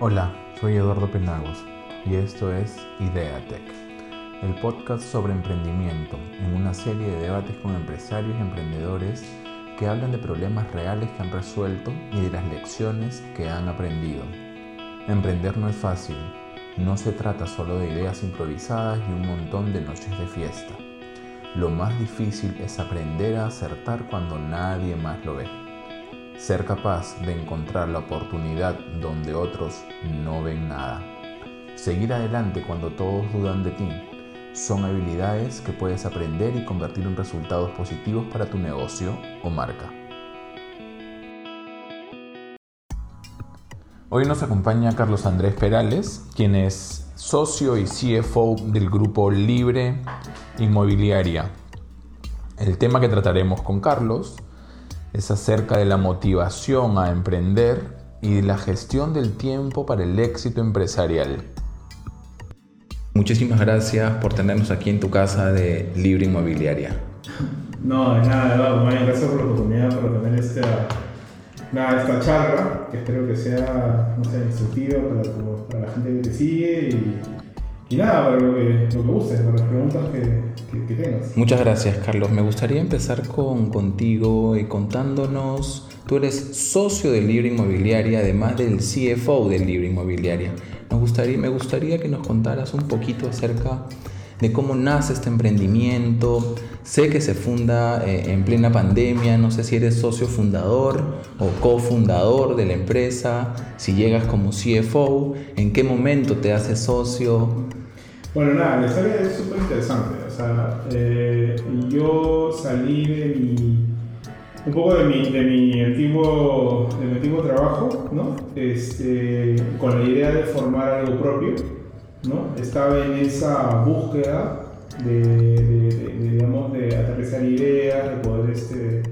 Hola, soy Eduardo Penagos y esto es Ideatec, el podcast sobre emprendimiento en una serie de debates con empresarios y emprendedores que hablan de problemas reales que han resuelto y de las lecciones que han aprendido. Emprender no es fácil, no se trata solo de ideas improvisadas y un montón de noches de fiesta. Lo más difícil es aprender a acertar cuando nadie más lo ve. Ser capaz de encontrar la oportunidad donde otros no ven nada. Seguir adelante cuando todos dudan de ti. Son habilidades que puedes aprender y convertir en resultados positivos para tu negocio o marca. Hoy nos acompaña Carlos Andrés Perales, quien es socio y CFO del grupo Libre Inmobiliaria. El tema que trataremos con Carlos es acerca de la motivación a emprender y de la gestión del tiempo para el éxito empresarial. Muchísimas gracias por tenernos aquí en tu casa de Libre Inmobiliaria. No, de nada, Eduardo. Gracias por la oportunidad para tener esta, nada, esta charla, que espero que sea, no sé, instructiva para, para la gente que te sigue y y nada, lo que, lo que guste, para las preguntas que, que, tengas. Muchas gracias, Carlos. Me gustaría empezar con, contigo y contándonos, tú eres socio de Libre Inmobiliaria, además del CFO de Libre Inmobiliaria. Me gustaría, me gustaría que nos contaras un poquito acerca de cómo nace este emprendimiento. Sé que se funda eh, en plena pandemia, no sé si eres socio fundador o cofundador de la empresa, si llegas como CFO, en qué momento te haces socio. Bueno, nada, la historia súper interesante. O sea, eh, yo salí de mi, un poco de mi, de mi, antiguo, de mi antiguo trabajo, ¿no? Este, con la idea de formar algo propio, ¿no? Estaba en esa búsqueda de, de, digamos, de aterrizar ideas, de poder, este,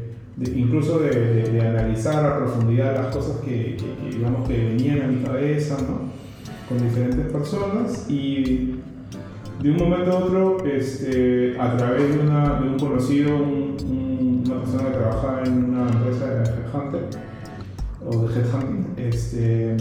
incluso de, analizar a profundidad las cosas que, digamos, que venían a mi cabeza, ¿no? Con diferentes personas y de un momento a otro, este, a través de, una, un conocido, una persona que trabaja en una empresa de headhunter o de headhunting, este,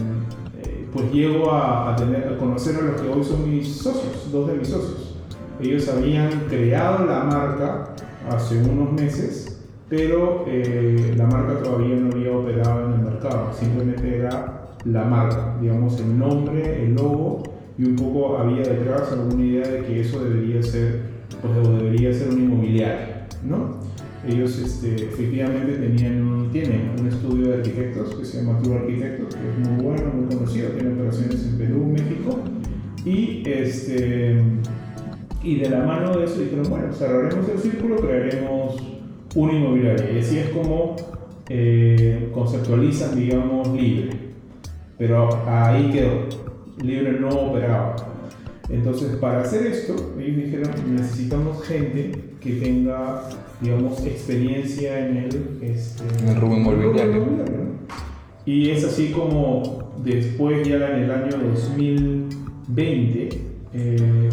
pues llego a, conocer a los que hoy son mis socios, dos de mis socios. Ellos habían creado la marca hace unos meses, pero eh, la marca todavía no había operado en el mercado, simplemente era la marca, digamos, el nombre, el logo y un poco había detrás alguna idea de que eso debería ser, pues, debería ser un inmobiliario, ¿no? Ellos este, efectivamente tenían tienen un estudio de arquitectos que se llama Tour Arquitectos, que es muy bueno, muy conocido, tiene operaciones en Perú, México, y, este, y de la mano de eso dijeron, bueno, cerraremos el círculo, crearemos un inmobiliario, y así es como eh, conceptualizan, digamos, libre. Pero ahí quedó libre no operaba. Entonces, para hacer esto, ellos dijeron, necesitamos gente que tenga, digamos, experiencia en el, este, en el rubro inmobiliario. Y es así como después, ya en el año 2020, eh,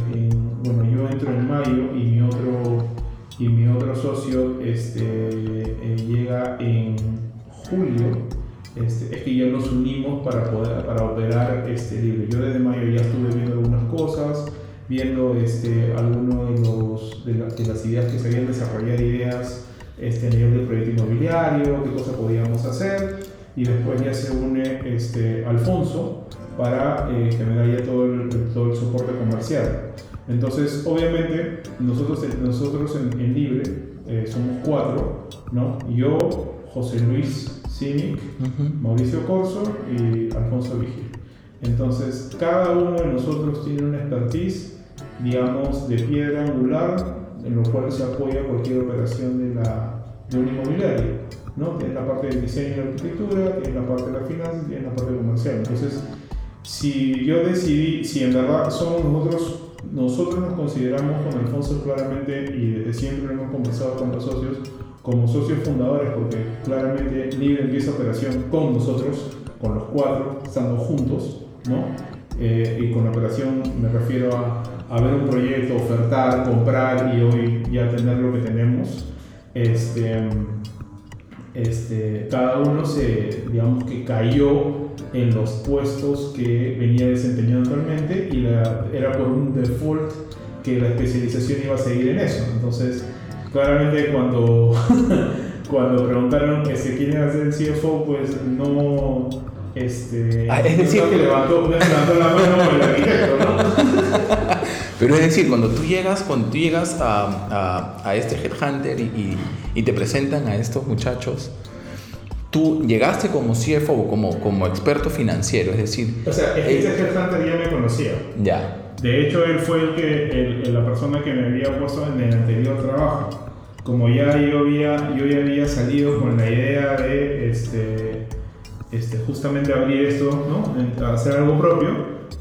bueno, yo entro en mayo y mi otro, y mi otro socio este, eh, llega en julio este, es que ya nos unimos para poder para operar este libro. Yo desde mayo ya estuve viendo algunas cosas, viendo este, algunas de, los, de, las ideas que se habían desarrollado, ideas este, a nivel del proyecto inmobiliario, qué cosas podíamos hacer, y después ya se une este, Alfonso para eh, generar ya todo el, todo el soporte comercial. Entonces, obviamente, nosotros, nosotros en, en Libre eh, somos cuatro, ¿no? Yo, José Luis Simic, Mauricio Corso y Alfonso Vigil. Entonces, cada uno de nosotros tiene una expertise, digamos, de piedra angular, en lo cual se apoya cualquier operación de, la, de un inmobiliario. ¿no? Tiene la parte del diseño y la arquitectura, tiene la parte de la finanzas, tiene la parte comercial. Entonces, si yo decidí, si en verdad somos nosotros, nosotros nos consideramos con Alfonso claramente y desde siempre hemos conversado con los socios, como socios fundadores, porque claramente Libre empieza operación con nosotros, con los cuatro, estando juntos, ¿no? Eh, y con la operación me refiero a, a, ver un proyecto, ofertar, comprar y hoy ya tener lo que tenemos. Este, este, cada uno se, digamos que cayó en los puestos que venía desempeñando actualmente y la, era por un default que la especialización iba a seguir en eso. Entonces, claramente cuando, cuando preguntaron que se quieren hacer el CFO, pues no... Este, ah, es decir, que levantó, levantó la mano el arquitecto, ¿no? Pero es decir, cuando tú llegas, cuando tú llegas a, a, a este headhunter y, y, y, te presentan a estos muchachos, tú llegaste como CFO o como, como experto financiero, es decir... O sea, este headhunter ya me conocía. Ya. De hecho, él fue el que, el, la persona que me había puesto en el anterior trabajo. Como ya yo, había, yo ya había salido con la idea de este, este, justamente abrir esto, ¿no? hacer algo propio,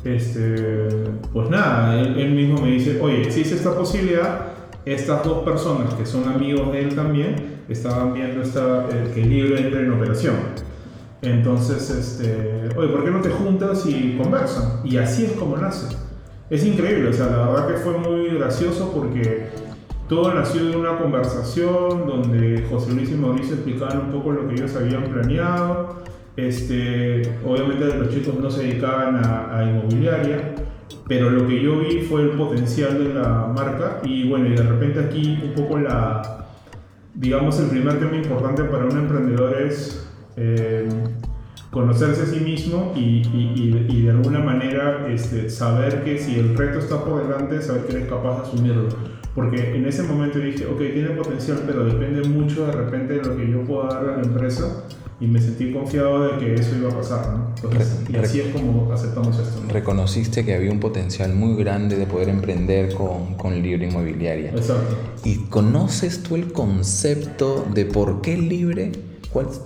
este, pues nada, él, mismo me dice, oye, existe esta posibilidad, estas dos personas que son amigos de él también, estaban viendo esta, que el libro entre en operación. Entonces, este, oye, ¿por qué no te juntas y conversan? Y así es como nace es increíble, o sea, la verdad que fue muy gracioso porque todo nació de una conversación donde José Luis y Mauricio explicaban un poco lo que ellos habían planeado. Este, obviamente los chicos no se dedicaban a, inmobiliaria, pero lo que yo vi fue el potencial de la marca y bueno, y de repente aquí un poco la, digamos, el primer tema importante para un emprendedor es... Eh, conocerse a sí mismo y, de alguna manera este, saber que si el reto está por delante, saber que eres capaz de asumirlo. Porque en ese momento dije, ok, tiene potencial, pero depende mucho de repente de lo que yo pueda dar a la empresa y me sentí confiado de que eso iba a pasar. ¿no? Entonces, y así es como aceptamos esto. Reconociste que había un potencial muy grande de poder emprender con, con libre inmobiliaria. Exacto. ¿Y conoces tú el concepto de por qué libre?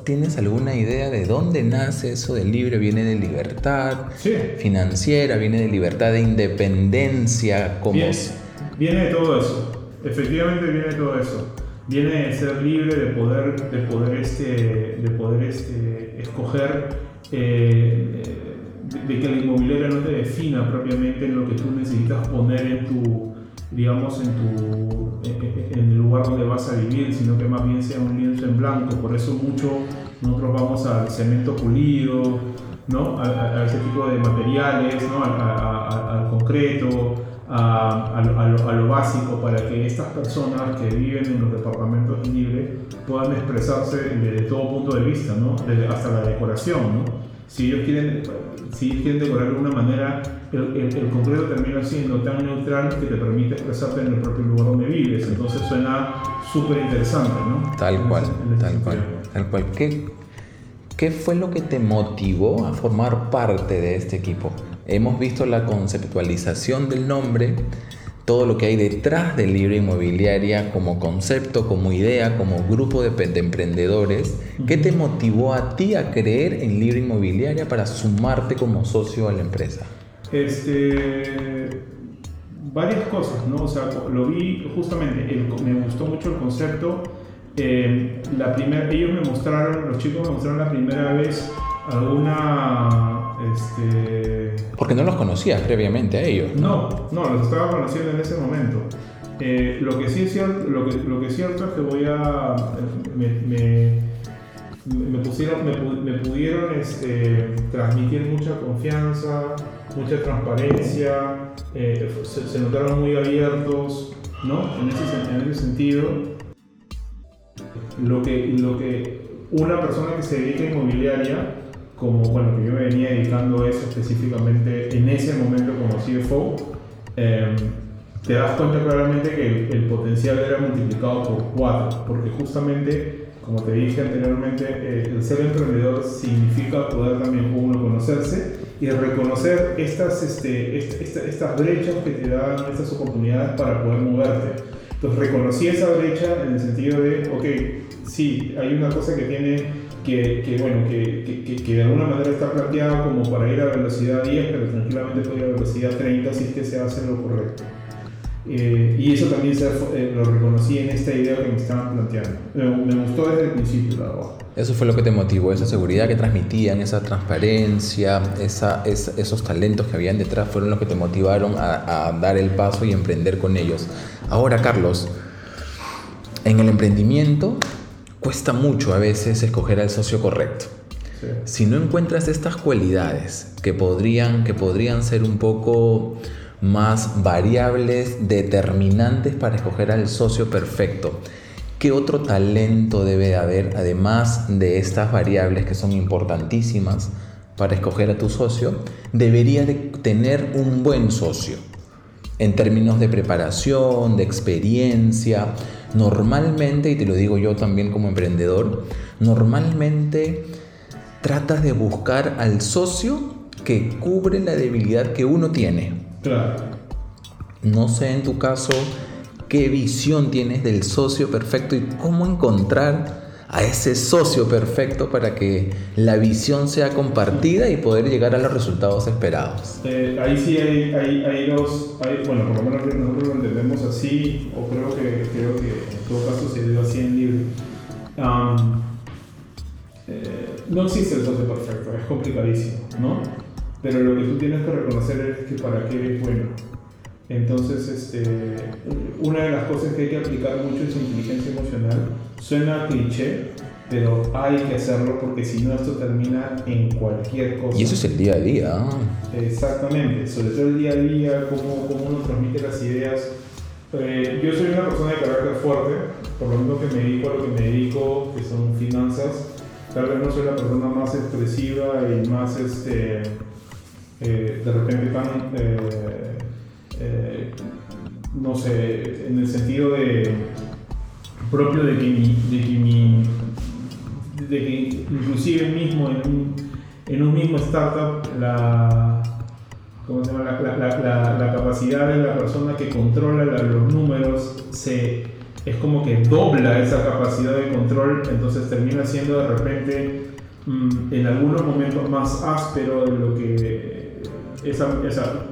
¿Tienes alguna idea de dónde nace eso de libre? ¿Viene de libertad financiera? ¿Viene de libertad de independencia? Como... Viene, de todo eso. Efectivamente viene de todo eso. Viene de ser libre, de poder, de poder, este, de poder este, escoger, eh, de, que la inmobiliaria no te defina propiamente en lo que tú necesitas poner en tu, digamos, en, tu, en el lugar donde vas a vivir, sino que más bien sea un lienzo en blanco. Por eso mucho nosotros vamos al cemento pulido, ¿no? a, ese tipo de materiales, ¿no? al concreto, a, lo, lo, básico para que estas personas que viven en los departamentos libres puedan expresarse desde todo punto de vista, ¿no? desde, hasta la decoración. ¿no? Si ellos quieren, si quieren decorar de alguna manera, el, el, concreto termina siendo tan neutral que te permite expresarte en el propio lugar donde vives. Entonces suena súper interesante, ¿no? Tal cual, tal cual, tal cual. ¿Qué, ¿Qué fue lo que te motivó a formar parte de este equipo? Hemos visto la conceptualización del nombre, todo lo que hay detrás del libro inmobiliaria como concepto, como idea, como grupo de, emprendedores. ¿Qué te motivó a ti a creer en libro inmobiliaria para sumarte como socio a la empresa? Este, varias cosas, ¿no? O sea, lo vi justamente, me gustó mucho el concepto. Eh, la primera, ellos me mostraron, los chicos me mostraron la primera vez alguna este... Porque no los conocías previamente a ellos. No, no, los estaba conociendo en ese momento. Eh, lo, que sí es cierto, lo, que, lo que es cierto es que voy a... Me, me, pusieron, me, pudieron este, transmitir mucha confianza, mucha transparencia, eh, se, notaron muy abiertos, ¿no? En ese, en ese sentido. Lo que, lo que una persona que se dedica a inmobiliaria como, bueno, que yo me venía dedicando eso específicamente en ese momento como CFO, em, te das cuenta claramente que el, potencial era multiplicado por cuatro, porque justamente, como te dije anteriormente, eh, el ser emprendedor significa poder también uno conocerse y reconocer estas, este, estas brechas que te dan estas oportunidades para poder moverte. Entonces reconocí esa brecha en el sentido de, ok, sí, hay una cosa que tiene que, que bueno, que, que, que, de alguna manera está planteado como para ir a velocidad 10, pero tranquilamente puede ir a velocidad 30 si es que se hace lo correcto. Eh, y eso también se, eh, lo reconocí en esta idea que me estaban planteando. Me, gustó desde el principio, la verdad. Eso fue lo que te motivó, esa seguridad que transmitían, esa transparencia, esa, esos talentos que habían detrás fueron los que te motivaron a, a dar el paso y emprender con ellos. Ahora, Carlos, en el emprendimiento cuesta mucho a veces escoger al socio correcto. Si no encuentras estas cualidades que podrían, que podrían ser un poco más variables determinantes para escoger al socio perfecto, ¿qué otro talento debe haber además de estas variables que son importantísimas para escoger a tu socio? Debería de tener un buen socio en términos de preparación, de experiencia. Normalmente, y te lo digo yo también como emprendedor, normalmente tratas de buscar al socio que cubre la debilidad que uno tiene. Claro. No sé en tu caso qué visión tienes del socio perfecto y cómo encontrar a ese socio perfecto para que la visión sea compartida y poder llegar a los resultados esperados. Eh, ahí sí hay, hay, dos, bueno, por lo menos nosotros lo entendemos así, o creo que, creo que en todo caso se dio así en libre. Eh, no existe el socio perfecto, es complicadísimo, ¿no? Pero lo que tú tienes que reconocer es que para qué es bueno. Entonces, este, una de las cosas que hay que aplicar mucho es inteligencia emocional. Suena cliché, pero hay que hacerlo porque si no esto termina en cualquier cosa. Y eso es el día a día. Exactamente, sobre todo el día a día, cómo, cómo uno transmite las ideas. Eh, yo soy una persona de carácter fuerte, por lo menos que me dedico a lo que me dedico, que son finanzas. Tal vez no soy la persona más expresiva y más, este, eh, de repente tan... Eh, eh, no sé, en el sentido de propio de que mi, de que, mi, de que inclusive mismo en un, en un mismo startup la, ¿cómo se llama? La, la, la, capacidad de la persona que controla los números se, es como que dobla esa capacidad de control, entonces termina siendo de repente mm, en algunos momentos más áspero de lo que esa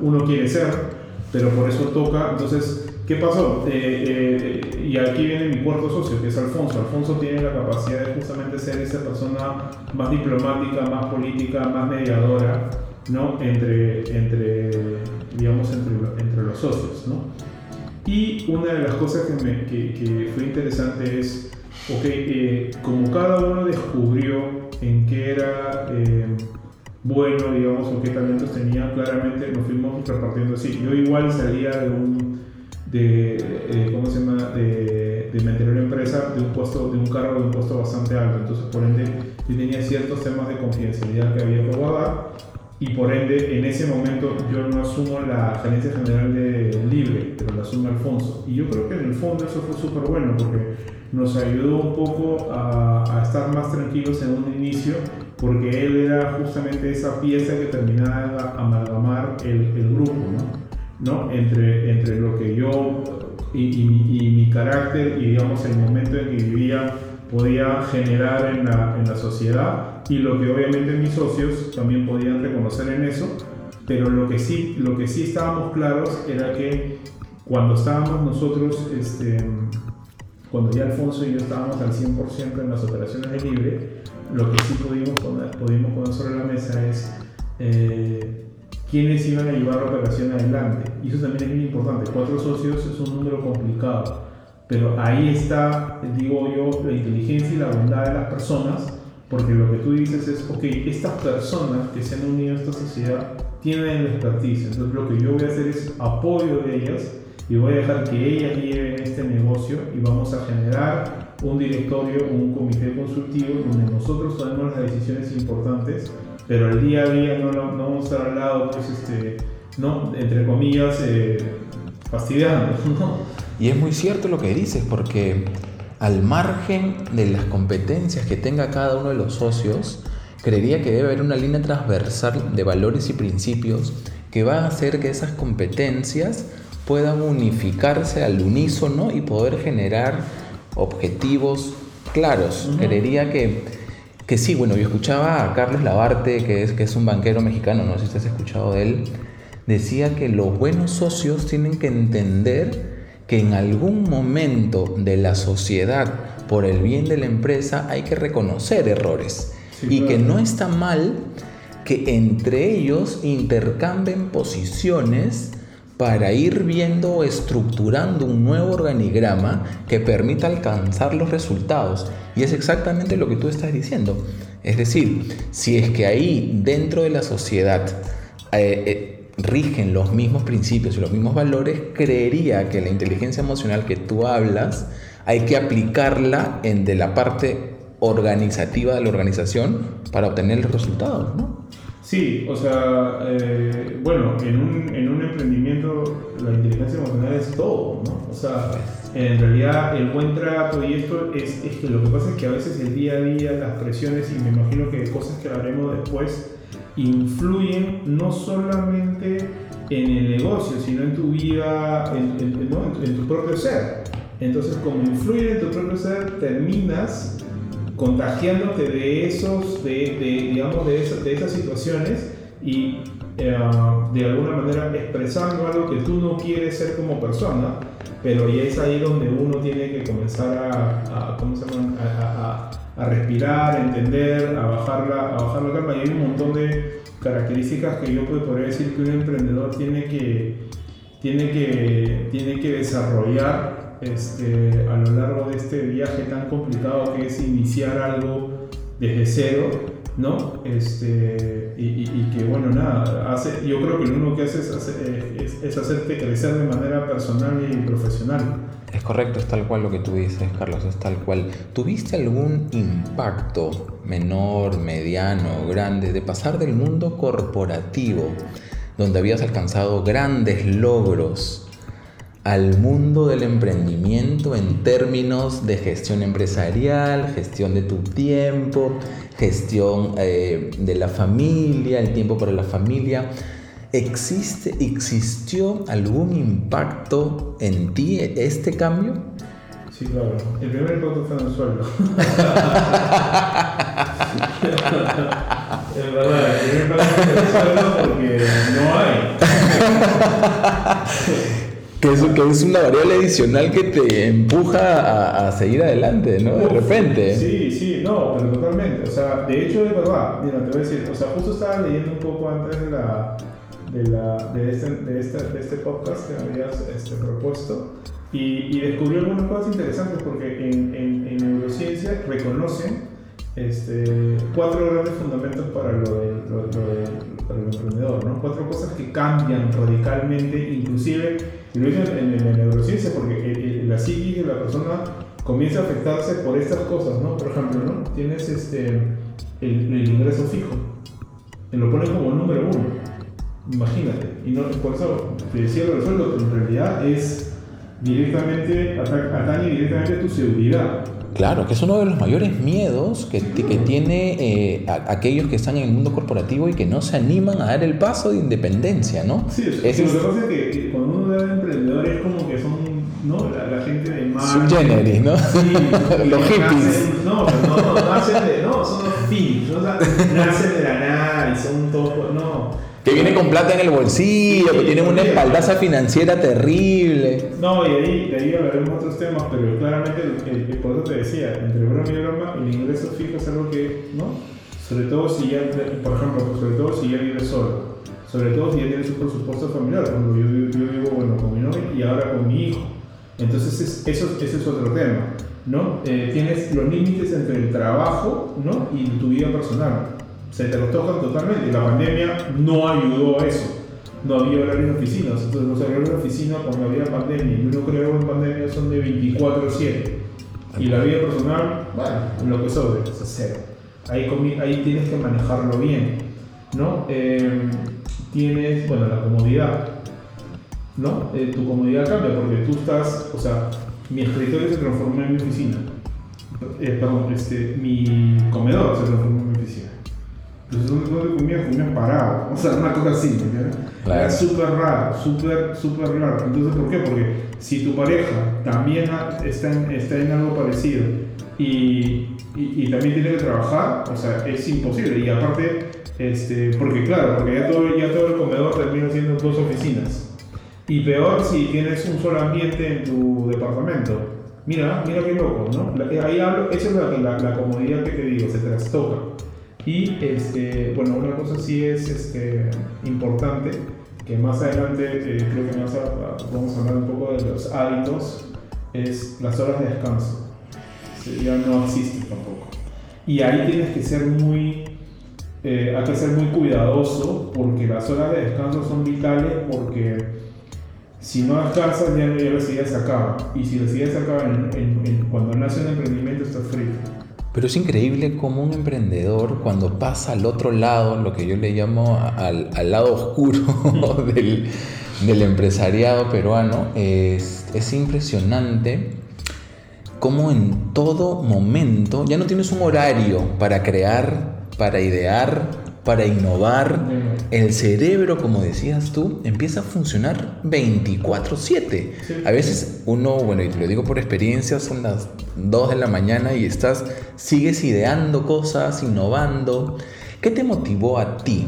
uno quiere ser pero por eso toca. Entonces, ¿qué pasó? Eh, eh, y aquí viene mi cuarto socio, que es Alfonso. Alfonso tiene la capacidad de justamente ser esa persona más diplomática, más política, más mediadora, ¿no? Entre, entre digamos, entre, entre los socios, ¿no? Y una de las cosas que, me, que, que fue interesante es, ok, eh, como cada uno descubrió en qué era bueno, digamos, o qué talentos tenía, claramente nos fuimos repartiendo así. Yo igual salía de un, de, eh, ¿cómo se llama?, de, de mi anterior empresa, de un puesto, de un cargo de un puesto bastante alto, entonces por ende yo tenía ciertos temas de confidencialidad que había que guardar y por ende en ese momento yo no asumo la gerencia general de Libre, pero la asume Alfonso. Y yo creo que en el fondo eso fue súper bueno porque nos ayudó un poco a, estar más tranquilos en un inicio porque él era justamente esa pieza que terminaba de amalgamar el, el grupo, ¿no? ¿no? Entre, entre lo que yo y, y, mi carácter y digamos el momento en que vivía podía generar en la, en la sociedad y lo que obviamente mis socios también podían reconocer en eso, pero lo que sí, lo que sí estábamos claros era que cuando estábamos nosotros, este, cuando ya Alfonso y yo estábamos al 100% en las operaciones de libre, lo que sí pudimos poner, pudimos poner sobre la mesa es eh, quiénes iban a llevar la operación adelante. Y eso también es muy importante. Cuatro socios es un número complicado, pero ahí está, digo yo, la inteligencia y la bondad de las personas, porque lo que tú dices es, ok, estas personas que se han unido a esta sociedad tienen el expertise, entonces lo que yo voy a hacer es apoyo de ellas y voy a dejar que ellas lleven este negocio y vamos a generar un directorio un comité consultivo donde nosotros tomemos las decisiones importantes, pero el día a día no, no, vamos a estar al lado, pues, este, no, entre comillas, eh, fastidiando. Y es muy cierto lo que dices, porque al margen de las competencias que tenga cada uno de los socios, creería que debe haber una línea transversal de valores y principios que va a hacer que esas competencias puedan unificarse al unísono y poder generar objetivos claros. Creería que, que sí, bueno, yo escuchaba a Carlos Labarte, que es, que es un banquero mexicano, no sé si has escuchado de él, decía que los buenos socios tienen que entender que en algún momento de la sociedad, por el bien de la empresa, hay que reconocer errores y que no está mal que entre ellos intercambien posiciones para ir viendo, estructurando un nuevo organigrama que permita alcanzar los resultados. Y es exactamente lo que tú estás diciendo. Es decir, si es que ahí dentro de la sociedad eh, eh, rigen los mismos principios y los mismos valores, creería que la inteligencia emocional que tú hablas hay que aplicarla en de la parte organizativa de la organización para obtener los resultados, ¿no? Sí, o sea, eh, bueno, en un, en un emprendimiento la inteligencia emocional es todo, ¿no? O sea, en realidad el buen trato y esto es, es, que lo que pasa es que a veces el día a día, las presiones y me imagino que cosas que haremos después influyen no solamente en el negocio, sino en tu vida, en, en, en tu propio ser. Entonces, como influyen en tu propio ser, terminas contagiándote de esos, de, digamos, de, de, esas situaciones y eh, de alguna manera expresando algo que tú no quieres ser como persona, pero ya es ahí donde uno tiene que comenzar a, respirar, a entender, a bajar, la, a bajar la calma. Y hay un montón de características que yo podría decir que un emprendedor tiene que, tiene que, tiene que desarrollar este, a lo largo de este viaje tan complicado que es iniciar algo desde cero, ¿no? Este, y, que, bueno, nada, hace, yo creo que lo único que hace es, es, hacerte crecer de manera personal y profesional. Es correcto, es tal cual lo que tú dices, Carlos, es tal cual. ¿Tuviste algún impacto menor, mediano, grande de pasar del mundo corporativo, donde habías alcanzado grandes logros, al mundo del emprendimiento en términos de gestión empresarial, gestión de tu tiempo, gestión eh, de la familia, el tiempo para la familia. ¿Existe, ¿Existió algún impacto en ti este cambio? Sí, claro. El primer impacto fue en el sueldo. es verdad, el primer impacto fue en el sueldo porque no hay. Que es, que es una variable adicional que te empuja a, a, seguir adelante, ¿no? De repente. Sí, sí, no, pero totalmente. O sea, de hecho es verdad. Mira, te voy a decir, o sea, justo estaba leyendo un poco antes de la de, la, de, este, de, este, de este podcast que habías este, propuesto y, y, descubrí algunas cosas interesantes porque en, en, en neurociencia reconocen este, cuatro grandes fundamentos para lo, de, lo, de, para el emprendedor, ¿no? cuatro cosas que cambian radicalmente, inclusive, lo dicen en, en, neurociencia, porque la psiquis de la persona comienza a afectarse por estas cosas, ¿no? Por ejemplo, ¿no? Tienes este, el, el ingreso fijo, te lo pones como número uno, imagínate, y no, por eso te decía el sueldo, pero en realidad es directamente, atañe directamente a tu seguridad. Claro, que es uno de los mayores miedos que, que tiene eh, aquellos que están en el mundo corporativo y que no se animan a dar el paso de independencia, ¿no? Sí, es, lo que pasa es que, cuando uno da emprendedores es como que son ¿no? la, la gente de más... Subgeneris, ¿no? Sí, los hippies. no, no, no, nacen de, no, son los hippies, ¿no? nacen de la nada y son todos, no que viene con plata en el bolsillo, que tienen una espaldaza financiera terrible. No, y ahí, de ahí hablaremos otros temas, pero claramente, el, el, por eso te decía, entre broma y broma, el ingreso fijo es algo que, ¿no? Sobre todo si ya, por ejemplo, sobre todo si ya vives solo, sobre todo si ya tienes un presupuesto familiar, cuando yo, yo, vivo, bueno, con mi novia y ahora con mi hijo. Entonces, es, eso, ese es otro tema, ¿no? Eh, tienes los límites entre el trabajo, ¿no? Y tu vida personal se te los tocan totalmente. Y la pandemia no ayudó a eso. No había horarios de oficinas. Entonces los horarios de oficina cuando había pandemia y uno creo en pandemia son de 24-7. Y la vida personal, bueno, lo que sobre, es cero. Ahí, ahí tienes que manejarlo bien. ¿no? Eh, tienes, bueno, la comodidad. ¿no? Eh, tu comodidad cambia porque tú estás, o sea, mi escritorio se transformó en mi oficina. Eh, perdón, este, mi comedor se transformó en mi oficina. Entonces, donde comía, comía parado. O sea, una cosa así, ¿me Era súper raro, súper, súper raro. Entonces, ¿por qué? Porque si tu pareja también está en, está en algo parecido y, y, y, también tiene que trabajar, o sea, es imposible. Y aparte, este, porque claro, porque ya todo, ya todo el comedor termina siendo dos oficinas. Y peor si tienes un solo ambiente en tu departamento. Mira, mira qué loco, ¿no? Ahí hablo, esa es la, la, la comodidad que te digo, se trastoca. Y este, bueno, una cosa sí es este, importante, que más adelante eh, creo que más a- vamos a hablar un poco de los hábitos, es las horas de descanso. Ya no existen tampoco. Y ahí tienes que ser muy, eh, hay que ser muy cuidadoso porque las horas de descanso son vitales porque si no descansas ya, ya la se acaba. Y si la se acaba cuando nace un emprendimiento estás frito. Pero es increíble cómo un emprendedor cuando pasa al otro lado, lo que yo le llamo al, al lado oscuro del, del empresariado peruano, es, es impresionante cómo en todo momento ya no tienes un horario para crear, para idear, para innovar. El cerebro, como decías tú, empieza a funcionar 24/7. Sí. A veces uno, bueno, y te lo digo por experiencia, son las 2 de la mañana y estás, sigues ideando cosas, innovando. ¿Qué te motivó a ti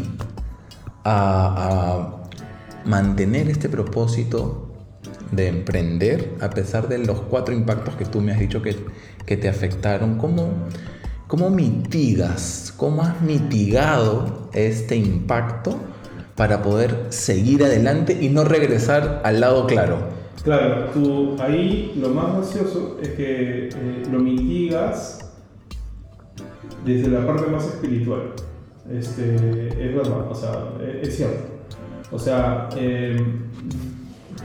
a, a mantener este propósito de emprender a pesar de los cuatro impactos que tú me has dicho que, que te afectaron? ¿Cómo, ¿Cómo mitigas, cómo has mitigado este impacto para poder seguir adelante y no regresar al lado claro? Claro, tú ahí lo más gracioso es que eh, lo mitigas desde la parte más espiritual. Este, es verdad, o sea, es, es cierto. O sea, eh,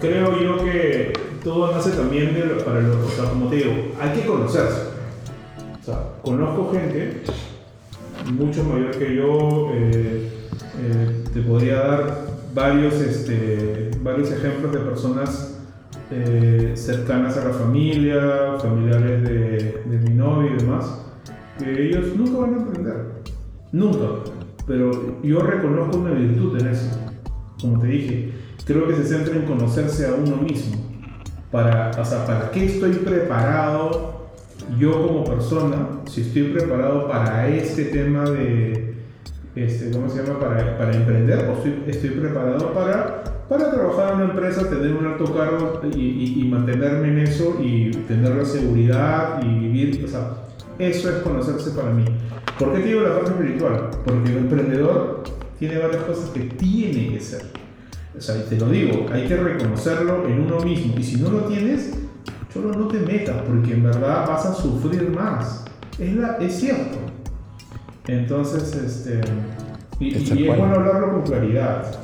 creo yo que todo nace también de para lo, o sea, como te digo, hay que conocerse. O sea, conozco gente mucho mayor que yo, eh, eh, te podría dar varios, este, varios ejemplos de personas eh, cercanas a la familia, familiares de, mi novio y demás, que ellos nunca van a emprender. Nunca. Pero yo reconozco una virtud en eso. Como te dije, creo que se centra en conocerse a uno mismo. Para, o sea, ¿para qué estoy preparado yo como persona? Si estoy preparado para este tema de, este, ¿cómo se llama? Para, para emprender o estoy, estoy preparado para, para trabajar en una empresa, tener un alto cargo y, y- y mantenerme en eso y tener la seguridad y vivir, o sea, eso es conocerse para mí. ¿Por qué te digo la parte espiritual? Porque el emprendedor tiene varias cosas que tiene que ser. O sea, te lo digo, hay que reconocerlo en uno mismo. Y si no lo tienes, solo no te metas, porque en verdad vas a sufrir más. Es, la, es cierto. Entonces, este. Y, Es y bueno hablarlo con claridad.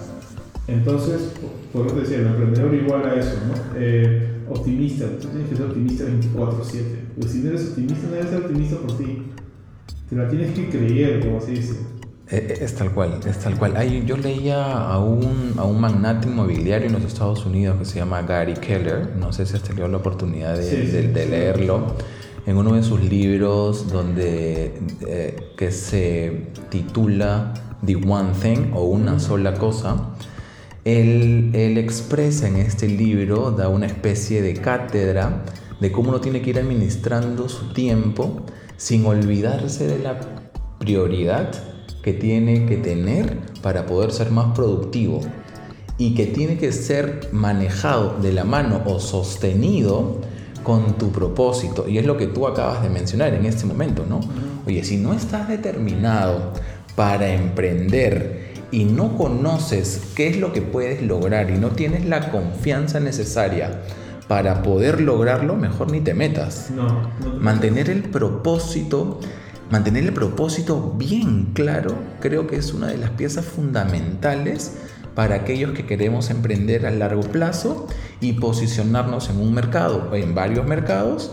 Entonces, eso decía, el emprendedor igual a eso, ¿no? Eh, optimista, tú tienes que ser optimista 24-7. Pues si no eres optimista, no debes ser optimista por ti. Te la tienes que creer, como se dice. Eh, eh, Es tal cual, es tal cual. Hay- yo leía a un, a un magnate inmobiliario en los Estados Unidos que se llama Gary Keller, no sé si has tenido la oportunidad de, Sí, de- de leerlo, en uno de sus libros donde, eh, que se titula The One Thing o Una sola cosa. Él, él expresa en este libro, da una especie de cátedra de cómo uno tiene que ir administrando su tiempo sin olvidarse de la prioridad que tiene que tener para poder ser más productivo y que tiene que ser manejado de la mano o sostenido con tu propósito. Y es lo que tú acabas de mencionar en este momento, ¿no? Oye, si no estás determinado para emprender y no conoces qué es lo que puedes lograr y no tienes la confianza necesaria para poder lograrlo, mejor ni te metas. No, no te Mantener el propósito, mantener el propósito bien claro, creo que es una de las piezas fundamentales para aquellos que queremos emprender a largo plazo y posicionarnos en un mercado o en varios mercados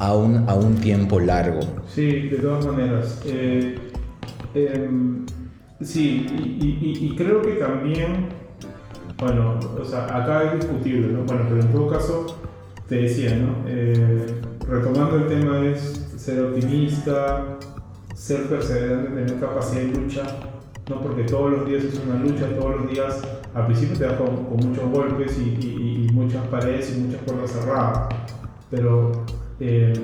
a un, a un tiempo largo. Sí, de todas maneras. Eh, em, sí, y, creo que también, bueno, o sea, acá es discutible, ¿no? Bueno, pero en todo caso, te decía, ¿no? Eh, retomando el tema es ser optimista, ser perseverante, tener capacidad de lucha, ¿no? Porque todos los días es una lucha, todos los días, al principio te das con, muchos golpes y, muchas paredes y muchas puertas cerradas, pero eh,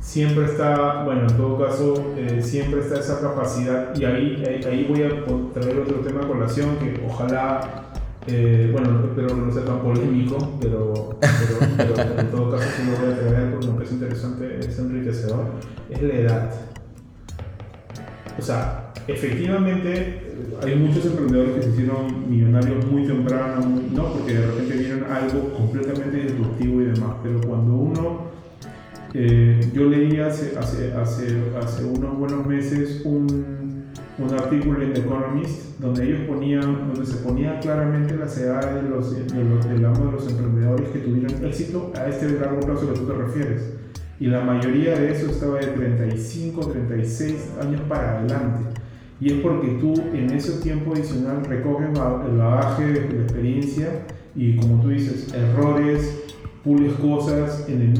siempre está, bueno, en todo caso, eh, siempre está esa capacidad y ahí, ahí, voy a traer otro tema a colación que ojalá, eh, bueno, espero que no sea tan polémico, pero en todo caso sí lo voy a traer porque me parece interesante, es enriquecedor, es la edad. O sea, efectivamente hay muchos emprendedores que se hicieron millonarios muy temprano, ¿no? Porque de repente vieron algo completamente disruptivo y demás. Pero cuando uno, eh, yo leí hace, unos buenos meses un, artículo en The Economist donde ellos ponían, donde se ponía claramente las edades de los, de los, de los emprendedores que tuvieron éxito a este largo plazo que tú te refieres. Y la mayoría de eso estaba de 35, 36 años para adelante. Y es porque tú en ese tiempo adicional recoges el bagaje de la experiencia y como tú dices, errores, pules cosas, en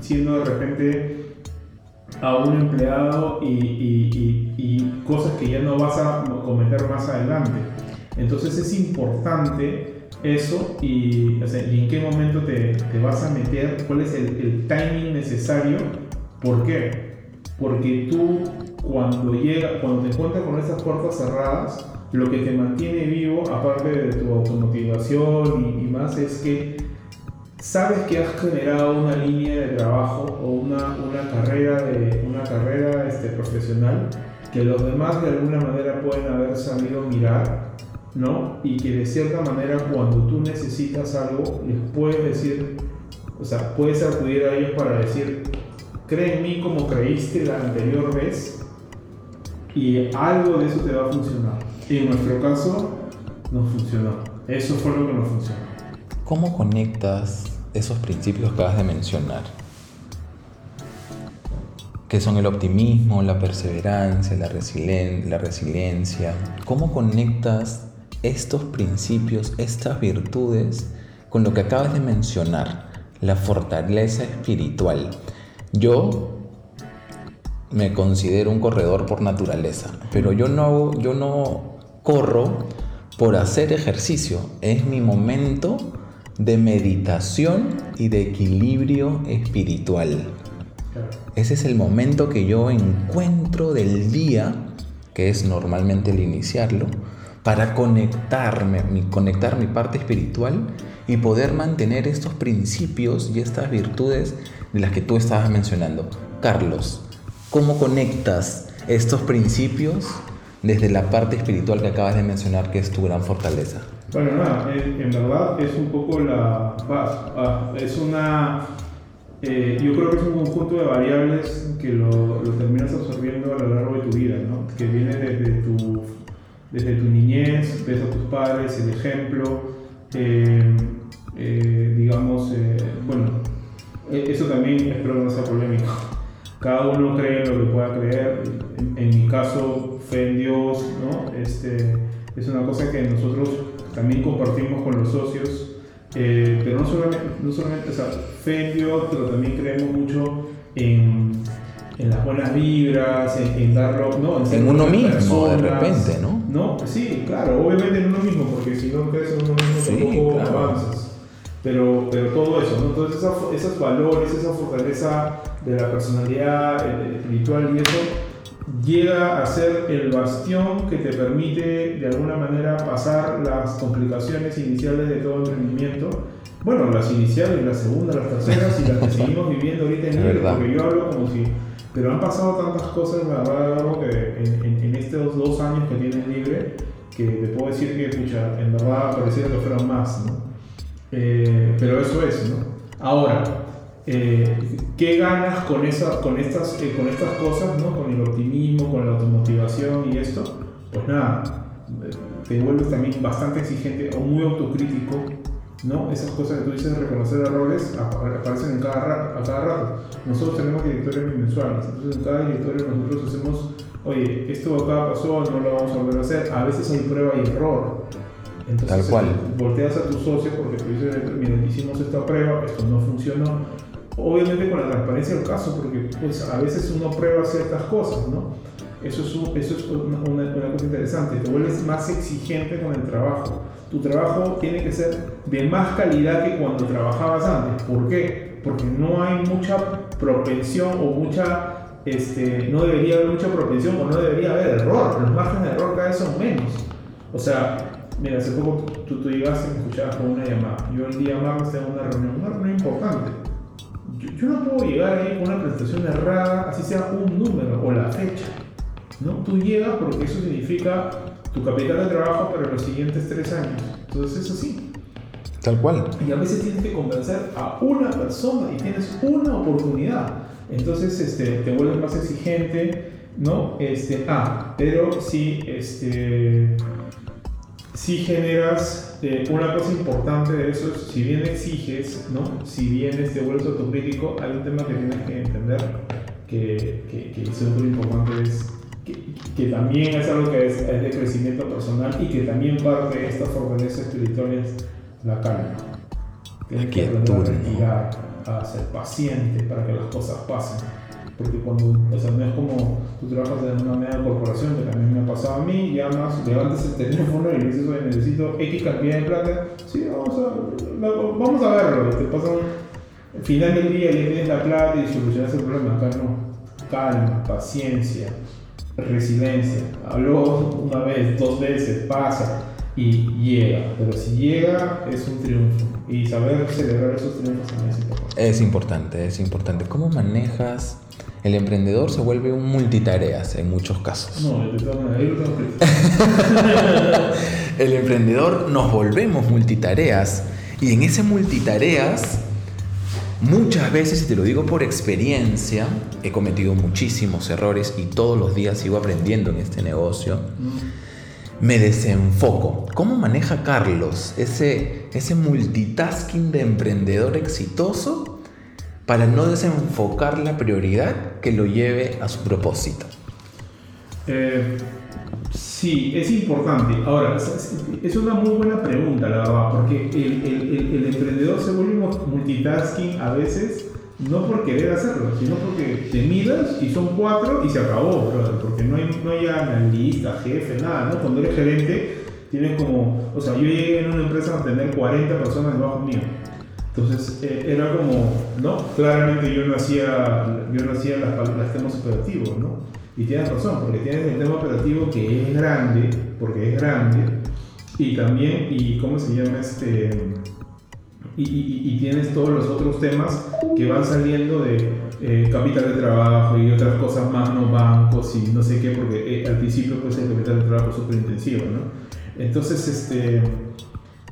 siendo de repente a un empleado y, y, y, cosas que ya no vas a cometer más adelante. Entonces es importante eso y, y en qué momento te, te, vas a meter, cuál es el, el timing necesario. ¿Por qué? Porque tú cuando, llega, cuando te encuentras con esas puertas cerradas, lo que te mantiene vivo, aparte de tu automotivación y, y más, es que sabes que has generado una línea de trabajo o una, una carrera, de, una carrera este, profesional que los demás de alguna manera pueden haber sabido mirar, ¿no? Y que de cierta manera cuando tú necesitas algo, les puedes decir, o sea, puedes acudir a ellos para decir, cree en mí como creíste la anterior vez y algo de eso te va a funcionar. Y en nuestro caso, no funcionó. Eso fue lo que no funcionó. ¿Cómo conectas esos principios que acabas de mencionar? Que son el optimismo, la perseverancia, la, la resiliencia. ¿Cómo conectas estos principios, estas virtudes, con lo que acabas de mencionar, la fortaleza espiritual? Yo me considero un corredor por naturaleza, pero yo no, yo no corro por hacer ejercicio, es mi momento de meditación y de equilibrio espiritual. Ese es el momento que yo encuentro del día, que es normalmente el iniciarlo, para conectarme, conectar mi parte espiritual y poder mantener estos principios y estas virtudes de las que tú estabas mencionando. Carlos, ¿Cómo conectas estos principios desde la parte espiritual que acabas de mencionar, que es tu gran fortaleza? Bueno, nada, en, verdad es un poco la... Es una... Eh, yo creo que es un conjunto de variables que lo, lo, terminas absorbiendo a lo largo de tu vida, ¿no? que viene desde tu, desde tu niñez, ves a tus padres, el ejemplo, eh, eh, digamos, bueno, e, eso también espero no sea polémico cada uno cree lo que pueda creer. En, mi caso, fe en Dios, ¿no? Este, es una cosa que nosotros también compartimos con los socios, eh, pero no solamente, no fe en Dios, pero también creemos mucho en, en las buenas vibras, en, darlo, ¿no? En, uno mismo, de repente, ¿no? No, sí, claro, obviamente en uno mismo, porque si no crees en uno mismo tampoco avanzas. Pero, pero todo eso, ¿no? Entonces esos valores, esa fortaleza de la personalidad espiritual y eso llega a ser el bastión que te permite de alguna manera pasar las complicaciones iniciales de todo emprendimiento. Bueno, las iniciales, las segundas, las terceras y las que seguimos viviendo ahorita en Libre, porque yo hablo como si... Pero han pasado tantas cosas, la verdad, que en, estos dos años que tienes libre, que te puedo decir que, pucha, en verdad pareciera que fueron más, ¿no? Eh, pero eso es, ¿no? Ahora, eh, ¿qué ganas con, esa, con, estas, eh, con estas cosas, ¿no? Con el optimismo, con la automotivación y esto. Pues nada, te vuelves también bastante exigente o muy autocrítico, ¿no? Esas cosas que tú dices de reconocer errores aparecen en cada, a cada rato. Nosotros tenemos directorios mensuales, entonces en cada directorio nosotros hacemos, oye, esto acá pasó, no lo vamos a volver a hacer. A veces hay prueba y error. Entonces, Tal cual. volteas a tu socio porque tú dices, mira, hicimos esta prueba, esto no funcionó. Obviamente con la transparencia del caso, porque pues, a veces uno prueba ciertas cosas, ¿no? Eso es, eso es una, una, cosa interesante, te vuelves más exigente con el trabajo. Tu trabajo tiene que ser de más calidad que cuando trabajabas antes. ¿Por qué? Porque no hay mucha propensión o mucha, este, no debería haber mucha propensión o no debería haber error. Los márgenes de error cada vez son menos. O sea, Mira, hace poco tú, tú llegaste y me escuchabas con una llamada. Yo el día martes tengo una reunión, una reunión importante. Yo, no puedo llegar ahí con una presentación errada, así sea un número o la fecha. ¿No? Tú llegas porque eso significa tu capital de trabajo para los siguientes tres años. Entonces es así. Tal cual. Y a veces tienes que convencer a una persona y tienes una oportunidad. Entonces este, te vuelves más exigente, ¿no? Este, ah, pero sí, este, si generas eh, una cosa importante de eso, si bien exiges, ¿no? Si bien este, vuelves autocrítico, hay un tema que tienes que entender que, que, que es súper importante es que, también es algo que es, es, de crecimiento personal y que también parte de esta fortaleza espiritual es la calma. Tienes que aprender a respirar, a ser paciente para que las cosas pasen. Porque cuando, o sea, no es como tú trabajas en una media corporación, que también me ha pasado a mí, llamas, levantas el teléfono y dices, oye, necesito X cantidad de plata. Sí, vamos a, vamos a verlo. Te pasan, al final del día ya tienes la plata y solucionas el problema. Acá no. Calma, paciencia, resiliencia. Habló una vez, dos veces, pasa y llega. Pero si llega, es un triunfo. Y saber celebrar esos triunfos también es importante. Es importante, es importante. ¿Cómo manejas? El emprendedor se vuelve un multitareas en muchos casos. No, lo tengo El emprendedor nos volvemos multitareas y en ese multitareas Muchas veces, y te lo digo por experiencia, he cometido muchísimos errores y todos los días sigo aprendiendo en este negocio. Me desenfoco. ¿Cómo maneja Carlos ese, ese multitasking de emprendedor exitoso para no desenfocar la prioridad que lo lleve a su propósito? Eh, Sí, es importante. Ahora, es una muy buena pregunta, la verdad, porque el, emprendedor se vuelve multitasking a veces, no por querer hacerlo, sino porque te miras y son cuatro y se acabó, brother, porque no hay, no hay analista, jefe, nada, ¿no? Cuando eres gerente, tienes como, o sea, yo llegué en una empresa a tener 40 personas debajo mío. Entonces eh, era como, ¿no? Claramente yo no hacía, yo no hacía las, las temas operativos, ¿no? Y tienes razón, porque tienes el tema operativo que es grande, porque es grande, y también, y ¿cómo se llama este? Y, tienes todos los otros temas que van saliendo de eh, capital de trabajo y otras cosas más, no bancos y no sé qué, porque eh, al principio pues el capital de trabajo es súper intensivo, ¿no? Entonces, este,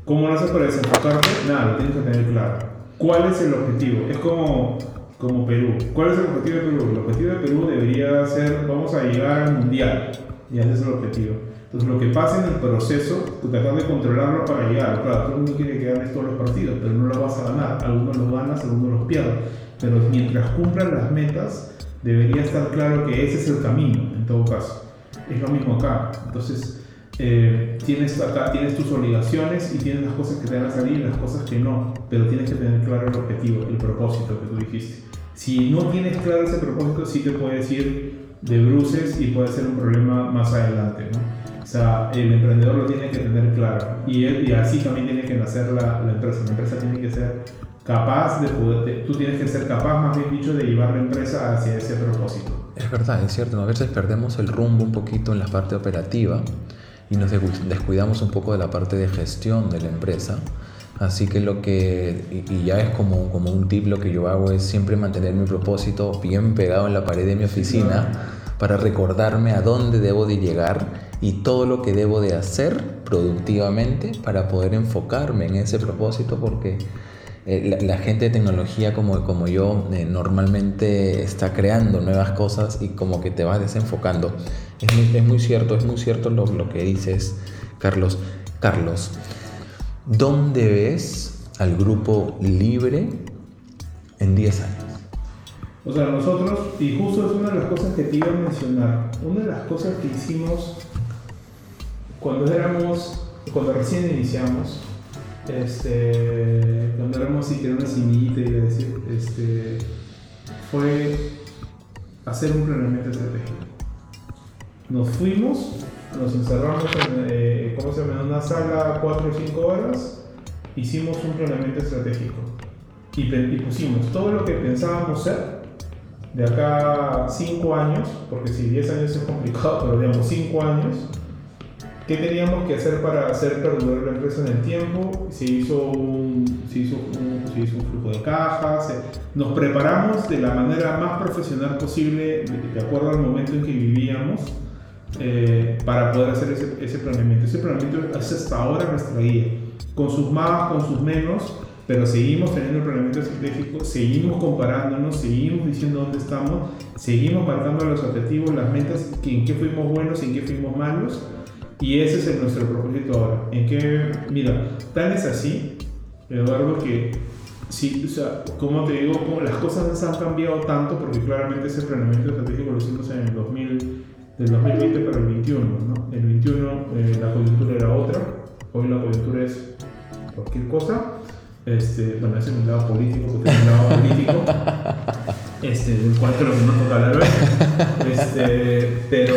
¿cómo lo haces para desenfocarte? Nada, lo tienes que tener claro. ¿Cuál es el objetivo? Es como como Perú. ¿Cuál es el objetivo de Perú? El objetivo de Perú debería ser, vamos a llegar al mundial. Y ese es el objetivo. Entonces, lo que pasa en el proceso, tú tratas de controlarlo para llegar. Claro, todo el mundo quiere que ganes todos los partidos, pero no lo vas a ganar. Algunos los ganas, algunos los pierdes. Pero mientras cumplan las metas, debería estar claro que ese es el camino, en todo caso. Es lo mismo acá. Entonces, eh, tienes tienes tus obligaciones y tienes las cosas que te van a salir y las cosas que no, pero tienes que tener claro el objetivo, el propósito que tú dijiste. Si no tienes claro ese propósito, sí te puede ir de bruces y puede ser un problema más adelante, ¿no? O sea, el emprendedor lo tiene que tener claro y, él, y así también tiene que nacer la, la, empresa. La empresa tiene que ser capaz de poder, tú tienes que ser capaz, más bien dicho, de llevar la empresa hacia ese propósito. Es verdad, es cierto, a veces perdemos el rumbo un poquito en la parte operativa y nos descuidamos un poco de la parte de gestión de la empresa. Así que lo que, y ya es como, como un tip, lo que yo hago es siempre mantener mi propósito bien pegado en la pared de mi oficina para recordarme a dónde debo de llegar y todo lo que debo de hacer productivamente para poder enfocarme en ese propósito porque eh, la, gente de tecnología como, como yo eh, normalmente está creando nuevas cosas y como que te vas desenfocando. Es muy, es muy cierto, es muy cierto lo, lo que dices, Carlos. Carlos, ¿Dónde ves al grupo libre en 10 años? O sea, nosotros, y justo es una de las cosas que te iba a mencionar, una de las cosas que hicimos cuando éramos, cuando recién iniciamos, este, cuando éramos así, que era una semillita, a decir, este, fue hacer un planeamiento estratégico. Nos fuimos nos encerramos en, eh, ¿cómo se llama? en una sala 4 o 5 horas, hicimos un planeamiento estratégico y, y, pusimos todo lo que pensábamos ser de acá 5 años, porque si 10 años es complicado, pero digamos 5 años, qué teníamos que hacer para hacer perdurar la empresa en el tiempo, se hizo un, se hizo un, se hizo un flujo de cajas, nos preparamos de la manera más profesional posible, de acuerdo al momento en que vivíamos eh, para poder hacer ese, ese, planeamiento. Ese planeamiento es hasta ahora nuestra guía, con sus más, con sus menos, pero seguimos teniendo el planeamiento estratégico, seguimos comparándonos, seguimos diciendo dónde estamos, seguimos marcando los objetivos, las metas, en qué fuimos buenos, en qué fuimos malos, y ese es nuestro propósito ahora. En que, mira, tan es así, Eduardo, que Sí, o sea, como te digo, como las cosas han cambiado tanto, porque claramente ese planeamiento estratégico lo hicimos en el 2000, del 2020 para el 21. ¿no? El 21 eh, la coyuntura era otra, hoy la coyuntura es cualquier cosa. Este, bueno, ese es mi lado político, porque es mi lado político, este, del cual creo que no toca hablar hoy. Este, pero,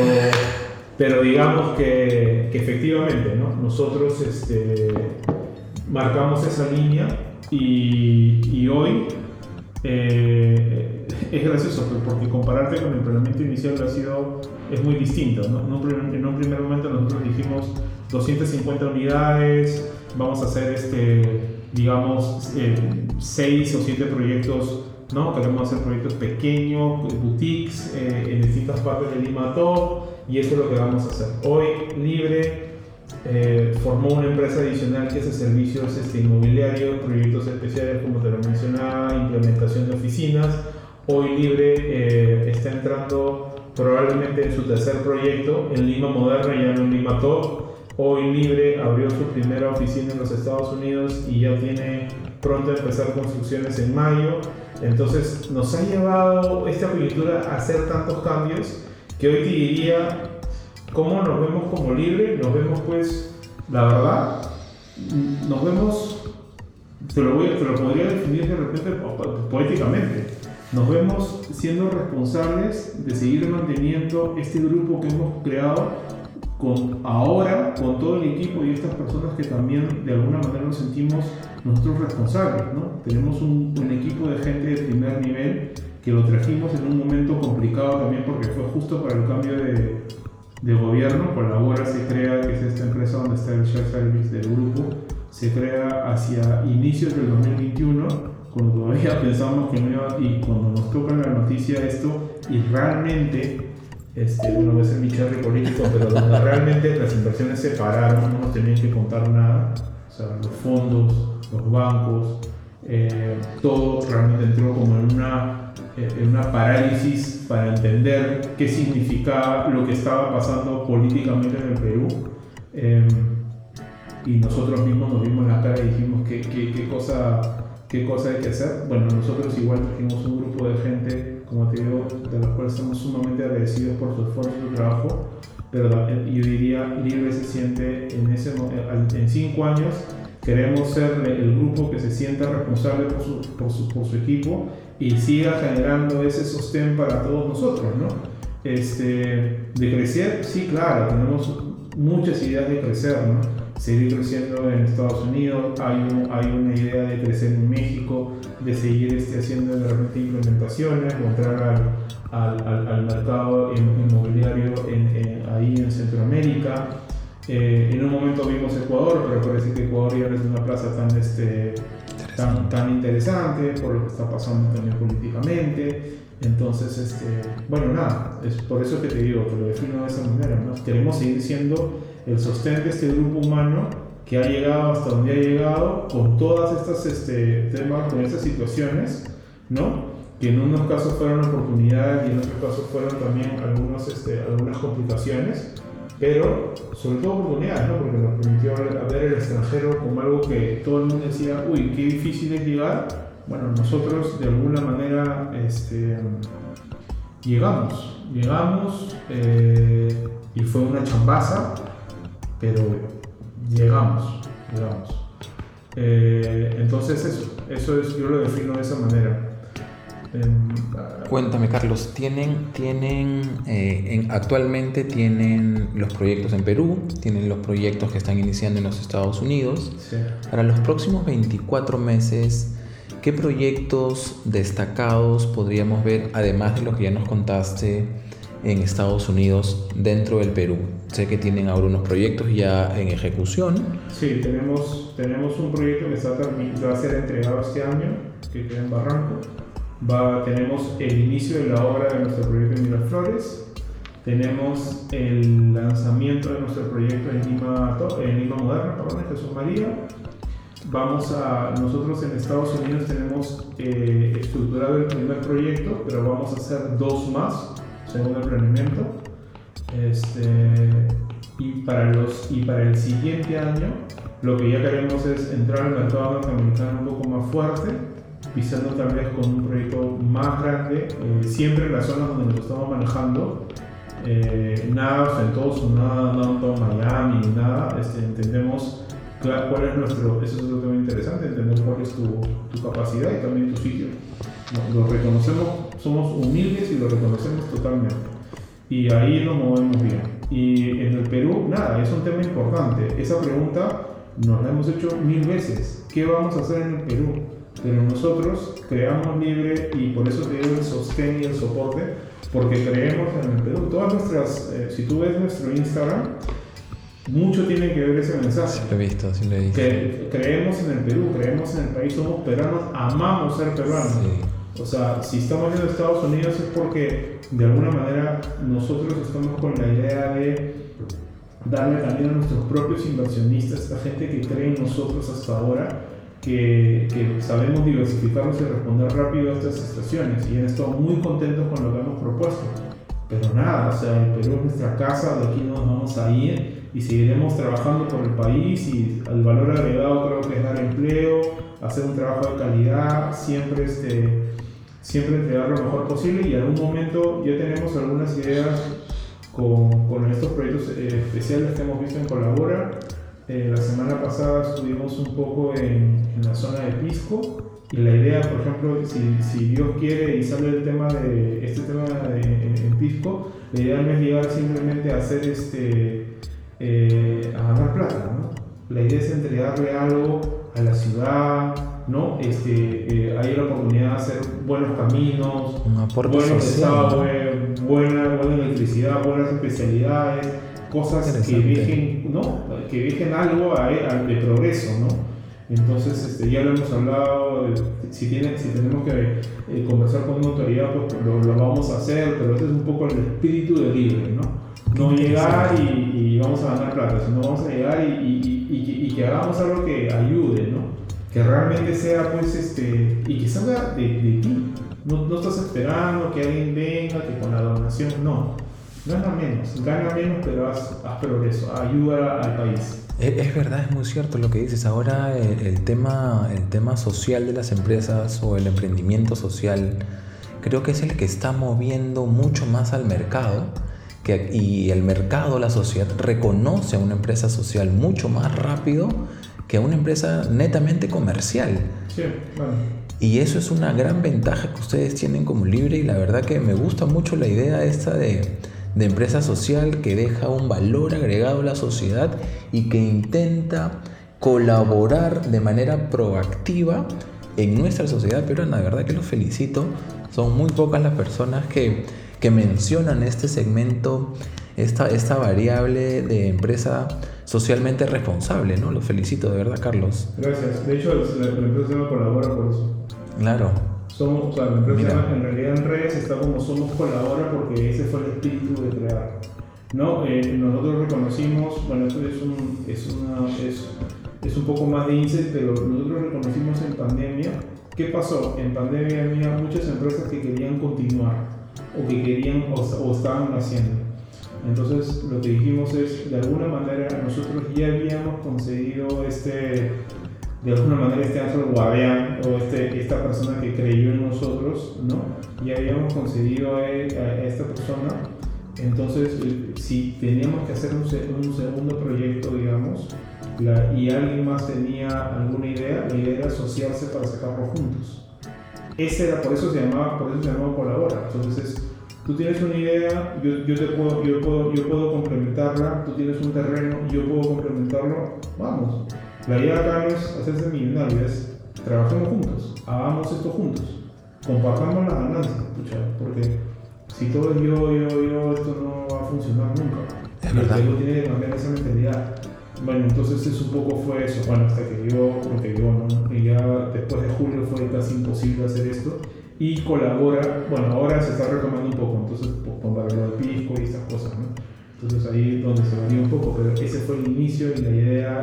pero digamos que, que efectivamente, ¿no? nosotros este, marcamos esa línea y, y hoy eh, es gracioso porque compararte con el planeamiento inicial ha sido, es muy distinto. ¿no? En, un primer, en, un primer, momento nosotros dijimos 250 unidades, vamos a hacer este, digamos, eh, 6 o 7 proyectos, ¿no? queremos hacer proyectos pequeños, boutiques eh, en distintas partes de Lima Top y eso es lo que vamos a hacer. Hoy libre eh, formó una empresa adicional que hace servicios este, inmobiliarios, proyectos especiales como te lo mencionaba, implementación de oficinas. Hoy Libre eh, está entrando probablemente en su tercer proyecto en Lima Moderna, ya no en Lima Top. Hoy Libre abrió su primera oficina en los Estados Unidos y ya tiene pronto a empezar construcciones en mayo. Entonces nos ha llevado esta coyuntura a hacer tantos cambios que hoy te diría ¿Cómo nos vemos como libre? Nos vemos pues, la verdad, nos vemos, te lo, voy, te lo podría definir de repente poéticamente, nos vemos siendo responsables de seguir manteniendo este grupo que hemos creado con ahora, con todo el equipo y estas personas que también de alguna manera nos sentimos nosotros responsables. ¿no? Tenemos un, un equipo de gente de primer nivel que lo trajimos en un momento complicado también porque fue justo para el cambio de, de gobierno, Colabora se crea, que es esta empresa donde está el share service del grupo, se crea hacia inicios del 2021, cuando todavía pensamos que no iba, y cuando nos toca la noticia esto, y realmente, este, bueno, va a ser mi cherry político, pero donde realmente las inversiones se pararon, no nos tenían que contar nada, o sea, los fondos, los bancos, eh, todo realmente entró como en una en una parálisis para entender qué significaba lo que estaba pasando políticamente en el Perú. Em, y nosotros mismos nos vimos la cara y dijimos qué, qué, qué, cosa, qué cosa hay que hacer. Bueno, nosotros igual trajimos un grupo de gente, como te digo, de los cuales estamos sumamente agradecidos por su esfuerzo y su trabajo, pero yo diría, Libre se siente en, ese, en cinco años queremos ser el grupo que se sienta responsable por su, por su, por su equipo y siga generando ese sostén para todos nosotros, ¿no? Este, de crecer, sí, claro, tenemos muchas ideas de crecer, ¿no? Seguir creciendo en Estados Unidos, hay, hay una idea de crecer en México, de seguir este, haciendo de repente implementaciones, mostrar al, al, al, mercado inmobiliario en, ahí en Centroamérica. Eh, en un momento vimos Ecuador, pero parece que Ecuador ya no es una plaza tan, este, tan, tan interesante por lo que está pasando también políticamente. Entonces, este, bueno, nada, es por eso que te digo, que lo defino de esa manera. ¿no? Queremos seguir siendo el sostén de este grupo humano que ha llegado hasta donde ha llegado con todas estas este, temas, con estas situaciones, ¿no? que en unos casos fueron oportunidades y en otros casos fueron también algunos, este, algunas complicaciones, pero sobre todo oportunidades, ¿no? porque nos permitió ver el extranjero como algo que todo el mundo decía, uy, qué difícil es llegar. Bueno, nosotros de alguna manera este, llegamos, llegamos eh, y fue una chambaza, pero llegamos, llegamos. Eh, entonces eso, eso es, yo lo defino de esa manera. Cuéntame, Carlos, ¿tienen, tienen eh, actualmente tienen los proyectos en Perú, tienen los proyectos que están iniciando en los Estados Unidos? Para los próximos 24 meses, ¿qué proyectos destacados podríamos ver, además de lo que ya nos contaste en Estados Unidos, dentro del Perú? Sé que tienen ahora unos proyectos ya en ejecución. Sí, tenemos, tenemos un proyecto que, está, que va a ser entregado este año, que queda en Barranco Va, tenemos el inicio de la obra de nuestro proyecto en Miraflores, tenemos el lanzamiento de nuestro proyecto en Lima, en Lima Moderna, perdón, Jesús María. Vamos a, nosotros en Estados Unidos tenemos eh, estructurado el primer proyecto, pero vamos a hacer dos más, según el planeamiento. Este, y, para los, y para el siguiente año, lo que ya queremos es entrar al mercado norteamericano un poco más fuerte, pisando tal vez con un proyecto más grande, eh, siempre en las zonas donde nos estamos manejando, eh, nada todos nada, todo Miami, nada, este, entendemos cuál es nuestro, eso es lo interesante, entender cuál es tu, tu capacidad y también tu sitio. Lo reconocemos, somos humildes y lo reconocemos totalmente. Y ahí nos movemos bien. Y en el Perú, nada, es un tema importante. Esa pregunta nos la hemos hecho mil veces. ¿Qué vamos a hacer en el Perú? Pero nosotros creamos libre y por eso te digo el sostén y el soporte porque creemos en el Perú. Todas nuestras, eh, si tú ves nuestro Instagram, mucho tiene que ver ese mensaje. Sí lo he visto, sí lo he visto. Que creemos en el Perú, creemos en el país, somos peruanos, amamos ser peruanos. O sea, si estamos yendo a Estados Unidos es porque de alguna manera nosotros estamos con la idea de darle también a nuestros propios inversionistas, esta gente que cree en nosotros hasta ahora, que, que, sabemos diversificarnos y responder rápido a estas situaciones y han estado muy contentos con lo que hemos propuesto. Pero nada, o sea, el Perú es nuestra casa, de aquí no nos vamos a ir y seguiremos trabajando por el país y el valor agregado creo que es dar empleo, hacer un trabajo de calidad, siempre, este, siempre entregar lo mejor posible y en algún momento ya tenemos algunas ideas con, con estos proyectos eh, especiales que hemos visto en Colabora eh, la semana pasada estuvimos un poco en, en, la zona de Pisco y la idea, por ejemplo, si, si Dios quiere y sale el tema de este tema de, en, Pisco, la idea no es llegar simplemente a hacer este eh, a ganar plata, ¿no? La idea es entregarle algo a la ciudad, ¿no? Este, eh, hay la oportunidad de hacer buenos caminos, buenos desagües, buena, buena electricidad, buenas especialidades cosas que dejen, ¿no? que dejen algo de progreso. ¿no? Entonces, este, ya lo hemos hablado, si, tiene, si tenemos que eh, conversar con una autoridad, pues lo, lo, vamos a hacer, pero este es un poco el espíritu de libre, ¿no? No llegar y, y, vamos a ganar plata, sino vamos a llegar y, y, y, que hagamos algo que ayude, ¿no? Que realmente sea, pues, este, y que salga de, de ti. No, no estás esperando que alguien venga, que con la donación, no Gana menos, gana menos, pero haz, progreso, ayuda al país. Es, verdad, es muy cierto lo que dices. Ahora el, tema, el tema social de las empresas o el emprendimiento social creo que es el que está moviendo mucho más al mercado. Que, y el mercado, la sociedad, reconoce a una empresa social mucho más rápido que a una empresa netamente comercial. Sí, bueno. Y eso es una gran ventaja que ustedes tienen como libre y la verdad que me gusta mucho la idea esta de, de empresa social que deja un valor agregado a la sociedad y que intenta colaborar de manera proactiva en nuestra sociedad peruana. De verdad que los felicito. Son muy pocas las personas que, que mencionan este segmento, esta, esta variable de empresa socialmente responsable. ¿no? Los felicito, de verdad, Carlos. Gracias. De hecho, la, empresa colabora por eso. Claro. Somos, o sea, la empresa en realidad en redes está como Somos Colabora porque ese fue el espíritu de crear. ¿no? Eh, nosotros reconocimos, bueno, esto es un, es, una, es, es un poco más de INSET, pero nosotros reconocimos en pandemia, ¿qué pasó? En pandemia había muchas empresas que querían continuar o que querían o, o estaban haciendo. Entonces lo que dijimos es, de alguna manera nosotros ya habíamos conseguido este de alguna manera este ángel guardián o este, esta persona que creyó en nosotros, ¿no? Ya habíamos conseguido a, esta persona, entonces si teníamos que hacer un, un segundo proyecto, digamos, y alguien más tenía alguna idea, la idea era asociarse para sacarlo juntos. Ese era, por eso se llamaba, por eso se llamaba colabora. Entonces, tú tienes una idea, yo, yo, te puedo, yo, puedo, yo puedo complementarla, tú tienes un terreno, yo puedo complementarlo, vamos. La idea acá no es hacerse millonarios, es trabajemos juntos, hagamos esto juntos, compartamos las ganancias, porque si todo es yo, yo, yo, esto no va a funcionar nunca. Es verdad. El tiene que cambiar esa mentalidad. Bueno, entonces eso un poco fue eso, bueno, hasta que yo, porque yo, ¿no? Y ya después de julio fue casi imposible hacer esto y colabora, bueno, ahora se está retomando un poco, entonces pues, con valor de pisco y estas cosas Entonces ahí es donde se varía un poco, pero ese fue el inicio y la idea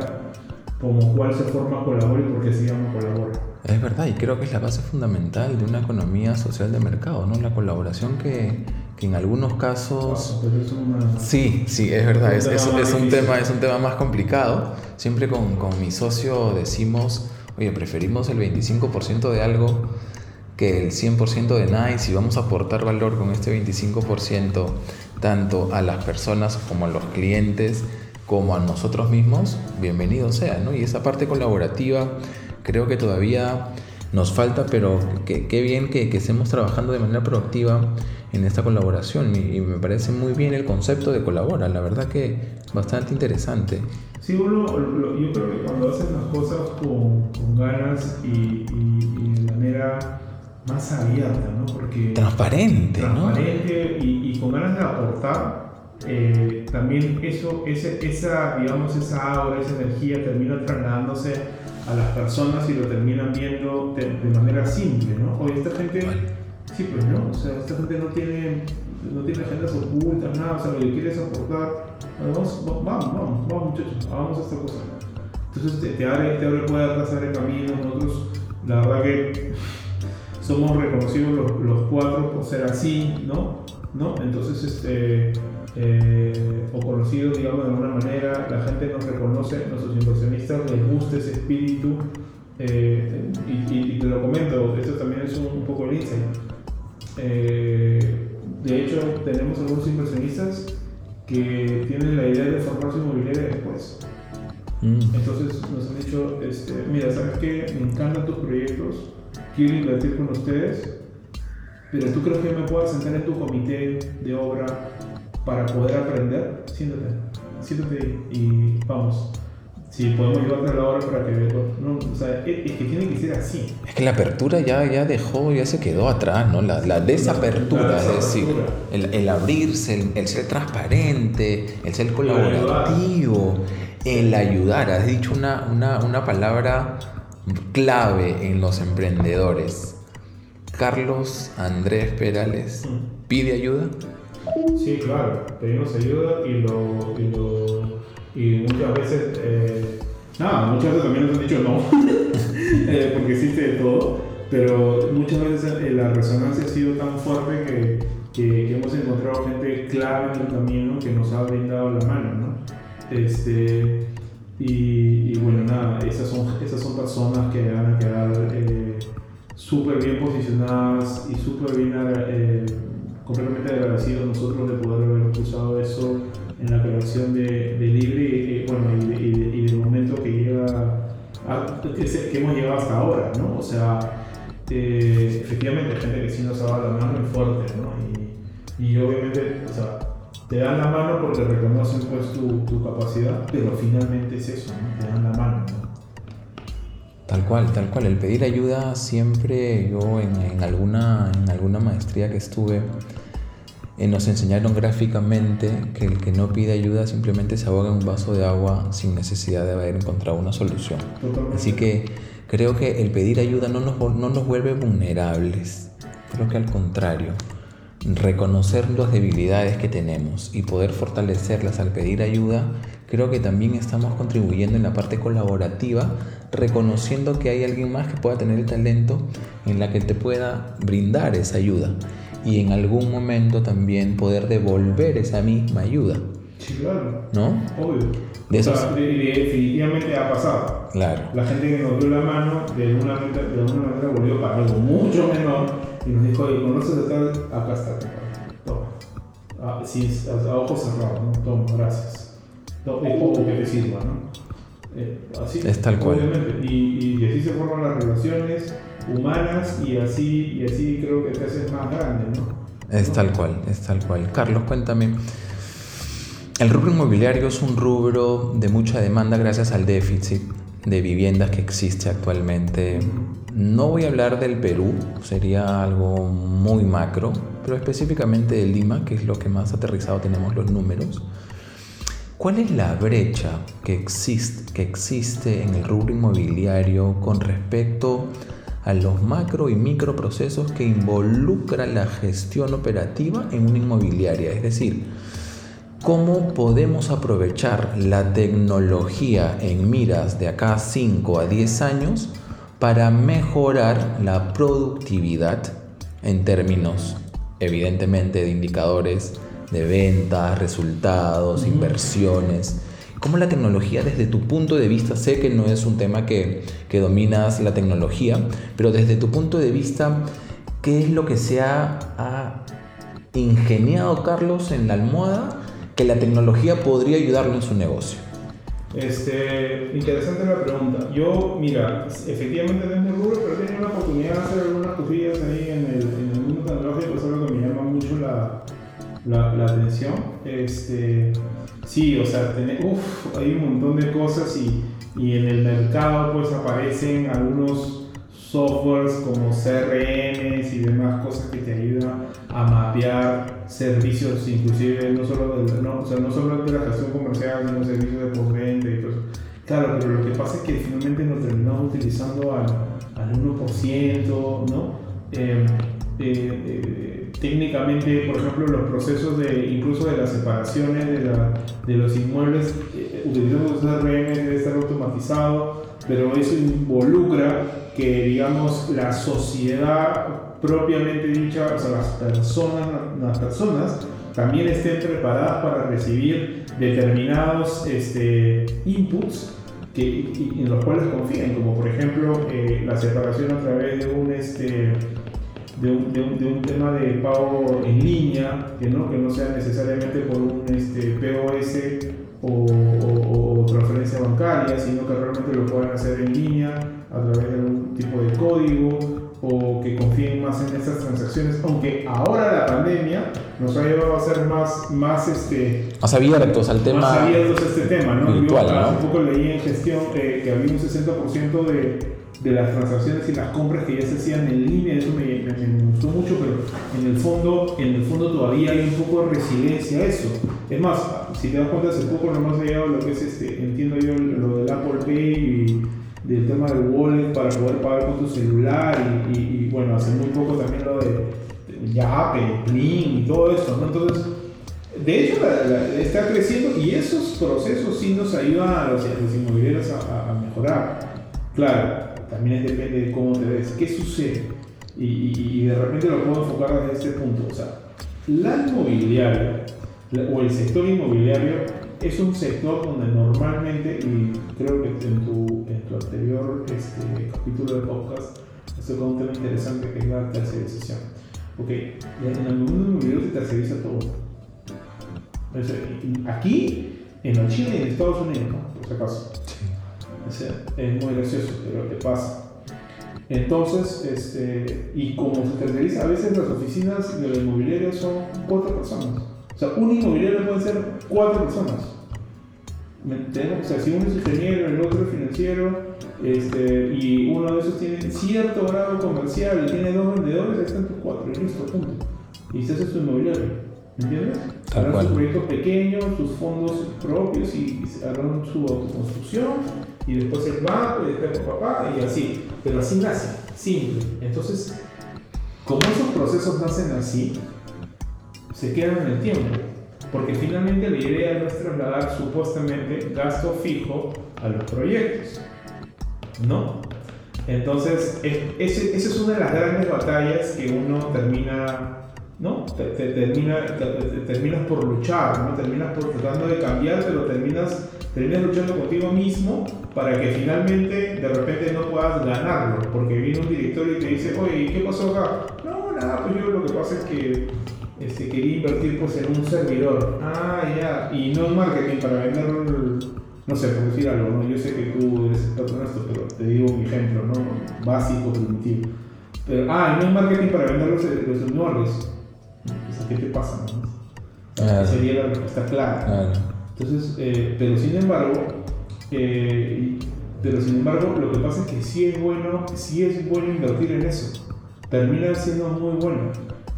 como cuál se forma Colabora y por qué se llama Colabora. Es verdad, y creo que es la base fundamental de una economía social de mercado, ¿no? La colaboración que, que en algunos casos... Pero es una- Sí, sí, es verdad, es, Un es- tema más es un tema, es un tema más complicado. Siempre con, con mi socio decimos, oye, preferimos el 25% de algo que el 100% de nada y si vamos a aportar valor con este 25% tanto a las personas como a los clientes como a nosotros mismos, bienvenido sea, ¿no? Y esa parte colaborativa creo que todavía nos falta, pero qué bien que, que estemos trabajando de manera proactiva en esta colaboración y, y me parece muy bien el concepto de colabora, la verdad que bastante interesante. Sí, uno, lo- yo creo que cuando haces las cosas con, con ganas y, y- y de manera más abierta, ¿no? Porque Transparente, ¿no? transparente y, y con ganas de aportar, eh, también eso, ese, esa, digamos, esa aura, esa energía termina trasladándose a las personas y lo terminan viendo de, de manera simple, ¿no? Oye, esta gente, sí, pues no, o sea, esta gente no tiene, no tiene agendas ocultas, nada, o sea, lo que quiere es aportar. Vamos, va- vamos, vamos, vamos muchachos, hagamos esta cosa. Entonces te, te abre, te abre puertas, abre caminos, nosotros, la verdad que somos reconocidos los, los cuatro por ser así, ¿no? ¿No? Entonces, este, eh, o conocidos, digamos, de alguna manera, la gente nos reconoce, nuestros inversionistas les gusta ese espíritu, eh, y, y- y te lo comento, esto también es un, un poco el insight. Eh, de hecho, tenemos algunos inversionistas que tienen la idea de formar su inmobiliaria después. Mm, Entonces nos han dicho, este, mira, ¿sabes qué? Me encantan tus proyectos, quiero invertir con ustedes, pero ¿tú crees que me puedas sentar en tu comité de obra para poder aprender? Siéntate, siéntate y vamos. Si podemos llevarte a la obra para que veas. No, o sea, es, es que tiene que ser así. Es que la apertura ya, ya dejó, ya se quedó atrás, ¿no? La, la desapertura, La es decir, desapertura. el, el abrirse, el, el ser transparente, el ser colaborativo, el ayudar. Has dicho una, una, una palabra clave en los emprendedores. Carlos Andrés Perales pide ayuda. Sí, claro, pedimos ayuda y lo. Y, muchas veces. eh, nada, muchas veces también nos han dicho no, eh, porque existe de todo, pero muchas veces eh, la resonancia ha sido tan fuerte que, que, hemos encontrado gente clave en el camino que nos ha brindado la mano, ¿no? Este, y, bueno, nada, esas son, esas son personas que van a quedar eh, súper bien posicionadas y súper bien completamente agradecidos nosotros de poder haber usado eso en la creación de, de Libre y, y, bueno, y, y y del momento que llega a- que, que hemos llegado hasta ahora, ¿no? O sea, eh, efectivamente gente que sí nos ha dado la mano y fuerte, ¿no? Y, y obviamente, o sea, te dan la mano porque reconocen pues tu, tu capacidad, pero finalmente es eso, ¿no? Te dan la mano, ¿no? Tal cual, tal cual. El pedir ayuda siempre, yo en, en alguna, en alguna maestría que estuve, eh, nos enseñaron gráficamente que el que no pide ayuda simplemente se ahoga en un vaso de agua sin necesidad de haber encontrado una solución. Así que creo que el pedir ayuda no nos, no nos vuelve vulnerables. Creo que al contrario, reconocer las debilidades que tenemos y poder fortalecerlas al pedir ayuda, creo que también estamos contribuyendo en la parte colaborativa, reconociendo que hay alguien más que pueda tener el talento en la que te pueda brindar esa ayuda y en algún momento también poder devolver esa misma ayuda, Sí, claro, ¿no? obvio. De o sea, esos- de- de- definitivamente ha pasado. Claro. La gente que nos dio la mano de alguna manera, de alguna manera volvió para algo mucho menor y nos dijo, oye, ¿conoces a tal? Acá está. Toma. Ah, sí, a, a ojos cerrados, ¿no? Toma, gracias. No, es poco que te sirva, ¿no? Eh, así, Es tal cual. Obviamente. Y, y así se forman las relaciones humanas y así, y así creo que te haces más grande, ¿no? Es tal cual, es tal cual. Carlos, cuéntame. El rubro inmobiliario es un rubro de mucha demanda gracias al déficit de viviendas que existe actualmente. No voy a hablar del Perú, sería algo muy macro, pero específicamente de Lima, que es lo que más aterrizado tenemos los números. ¿Cuál es la brecha que existe, que existe en el rubro inmobiliario con respecto a los macro y micro procesos que involucran la gestión operativa en una inmobiliaria? Es decir, ¿Cómo podemos aprovechar la tecnología en miras de acá 5 a 10 años para mejorar la productividad en términos, evidentemente, de indicadores de ventas, resultados, inversiones? ¿Cómo la tecnología desde tu punto de vista, sé que no es un tema que, que dominas la tecnología, pero desde tu punto de vista, ¿qué es lo que se ha, ingeniado Carlos en la almohada que la tecnología podría ayudarlo en su negocio? Este, interesante la pregunta. Yo, mira, efectivamente es mi rubro, pero he tenido la oportunidad de hacer algunas cosillas ahí en el, en el mundo tecnológico, es algo que me llama mucho la, la, la atención. Este, sí, o sea, tiene, uf, hay un montón de cosas y, y en el mercado pues aparecen algunos softwares como CRMs y demás cosas que te ayudan a mapear servicios, inclusive no solo de, no, o sea, no solo de la gestión comercial, sino servicios de postventa y todo Claro, pero lo que pasa es que finalmente nos terminamos utilizando al, al 1%, ¿no? Eh, eh, eh, técnicamente, por ejemplo, los procesos de incluso de las separaciones de, la, de los inmuebles, utilizando CRM debe estar automatizado, pero eso involucra que, digamos, la sociedad propiamente dicha, o sea, las personas, las personas también estén preparadas para recibir determinados este, inputs que, en los cuales confían, como por ejemplo eh, la separación a través de un, este, de un, de, un, de un, tema de pago en línea, que no, que no sea necesariamente por un este, POS o, o, o, transferencia bancaria, sino que realmente lo puedan hacer en línea a través de algún tipo de código o que confíen más en estas transacciones, aunque ahora la pandemia nos ha llevado a ser más, más, este, más abiertos al tema. Más abiertos a este tema, ¿no? Virtual, Yo hace poco leí en gestión eh, que había un 60% de, de las transacciones y las compras que ya se hacían en línea, eso me, me, gustó mucho, pero en el, fondo, en el fondo todavía hay un poco de resiliencia a eso. Es más, si te das cuenta, hace poco nos hemos llegado lo que es, este, entiendo yo, lo del Apple Pay y del tema del wallet para poder pagar con tu celular y, bueno, hace muy poco también lo de ya Apple, Plin y todo eso, ¿no? Entonces, de hecho, está creciendo y esos procesos sí nos ayudan a los, los inmobiliarios a, a, mejorar. Claro, también depende de cómo te ves, qué sucede. Y, de repente lo puedo enfocar desde este punto. O sea, la inmobiliaria o el sector inmobiliario es un sector donde normalmente, y creo que en tu, en tu anterior este, capítulo de podcast, has tocado un tema interesante que es la tercerización. Ok, en el mundo inmobiliario se terceriza todo. Aquí, en la China y en Estados Unidos, por si acaso. Es muy gracioso, pero te pasa. Entonces, este, y como se terceriza, a veces las oficinas de la inmobiliaria son cuatro personas. O sea, un inmobiliario puede ser cuatro personas. O sea, si uno es ingeniero, el otro es financiero, este, y uno de esos tiene cierto grado comercial y tiene dos vendedores, ahí están tus cuatro, y listo, punto. Y se hace su inmobiliario. ¿Entiendes? Harán sus proyectos pequeños, sus fondos propios y harán su autoconstrucción y después el banco y después el papá y así. Pero así nace, simple. Entonces, como esos procesos nacen así, se quedan en el tiempo. Porque finalmente la idea no es trasladar supuestamente gasto fijo a los proyectos. ¿No? Entonces, esa es una de las grandes batallas que uno termina, ¿no? Te, te, termina, te, terminas por luchar, ¿no? Terminas por tratando de cambiar, pero terminas, terminas luchando contigo mismo para que finalmente de repente no puedas ganarlo. Porque viene un director y te dice, oye, ¿qué pasó acá? No, nada, pues yo lo que pasa es que este, quería invertir pues, en un servidor. Ah, ya. Y no en marketing para vender, no sé, por decir algo, ¿no? Yo sé que tú eres experto en esto, pero te digo un ejemplo, ¿no? Básico, primitivo. Pero, ah, y no en marketing para vender los, los inmuebles. ¿Qué te pasa? No? Claro. Sería la respuesta clara. Entonces, eh, pero sin embargo, eh, pero sin embargo, lo que pasa es que sí es bueno, sí es bueno invertir en eso. Termina siendo muy bueno.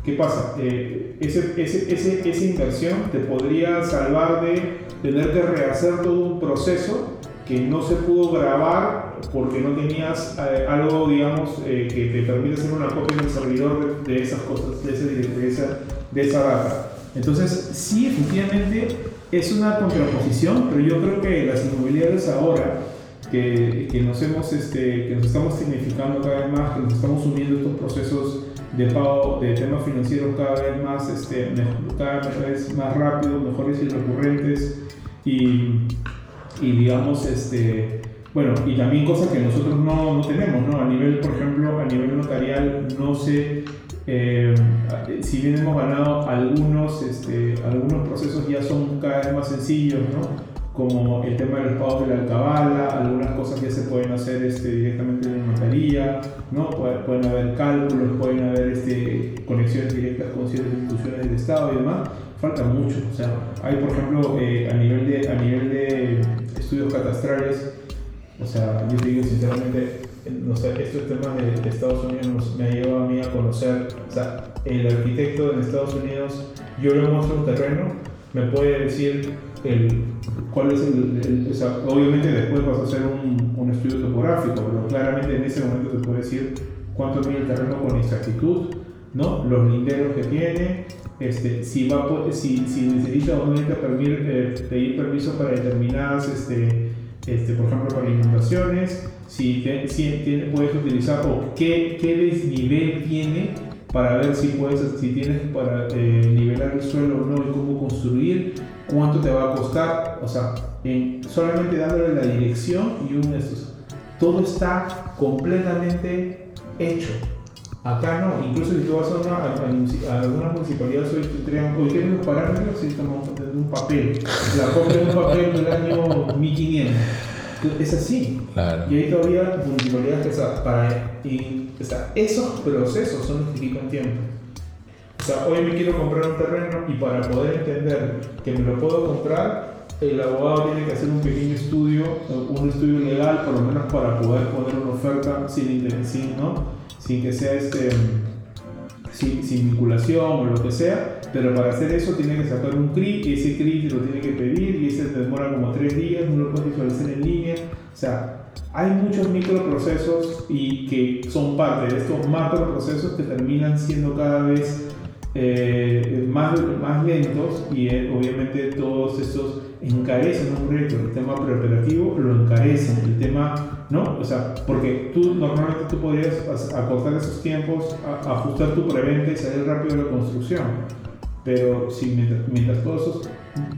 ¿Qué pasa? Eh, ese, ese, ese, esa inversión te podría salvar de tener que rehacer todo un proceso que no se pudo grabar porque no tenías eh, algo, digamos, eh, que te permite hacer una copia en el servidor de, de esas cosas, de, ese, de, esa, de esa data. Entonces, sí, efectivamente es una contraposición, pero yo creo que las inmobiliarias ahora, que, que nos, hemos, este, que nos estamos significando cada vez más, que nos estamos uniendo estos procesos de pago de temas financieros cada vez más, este, cada vez más rápidos, mejores y recurrentes, y, y digamos, este, bueno, y también cosas que nosotros no, no, tenemos, ¿no? A nivel, por ejemplo, a nivel notarial, no sé, eh, si bien hemos ganado algunos, este, algunos procesos ya son cada vez más sencillos, ¿no? Como el tema de los pagos de la alcabala, algunas cosas ya se pueden hacer este, directamente en la notaría, ¿no? Pueden, haber cálculos, pueden haber este, conexiones directas con ciertas instituciones del Estado y demás. Falta mucho, o sea, hay por ejemplo eh, a, nivel de, a nivel de estudios catastrales, o sea, yo te digo sinceramente, no sé, estos temas de, Estados Unidos me ha llevado a mí a conocer, o sea, el arquitecto de Estados Unidos, yo le muestro un terreno, me puede decir el, cuál es el, o sea, obviamente después vas a hacer un, un, estudio topográfico, pero claramente en ese momento te puede decir cuánto mide el terreno con exactitud, ¿no? los linderos que tiene, este, si, va, si, si necesita obviamente eh, pedir permiso para determinadas este, este, por ejemplo, para inundaciones, si, puedes utilizar o qué, qué, desnivel tiene para ver si, puedes, si tienes para eh, nivelar el suelo o no y cómo construir, cuánto te va a costar, o sea, solamente dándole la dirección y un... Todo está completamente hecho. Acá no, incluso si tú vas a, una, a, algunas municipalidades hoy, hoy tienen los parámetros y estamos en un papel. La copia de un papel del año 1500. Es así. Y hay todavía municipalidades que para, y, o sea, esos procesos son los que quitan tiempo. O sea, hoy me quiero comprar un terreno y para poder entender que me lo puedo comprar, el abogado tiene que hacer un pequeño estudio, un estudio legal, por lo menos para poder poner una oferta sin, sin ¿no? sin que sea este, sin, sin, vinculación o lo que sea, pero para hacer eso tiene que sacar un CRI y ese CRI lo tiene que pedir y ese demora como tres días, no lo puede visualizar en línea, o sea, hay muchos microprocesos y que son parte de estos macroprocesos que terminan siendo cada vez eh, más, más lentos y eh, obviamente todos estos encarecen un proyecto, el tema preoperativo lo encarecen, el tema, ¿no? O sea, porque tú normalmente tú podrías acortar esos tiempos, ajustar tu preventa y salir rápido de la construcción, pero si mientras, todos esos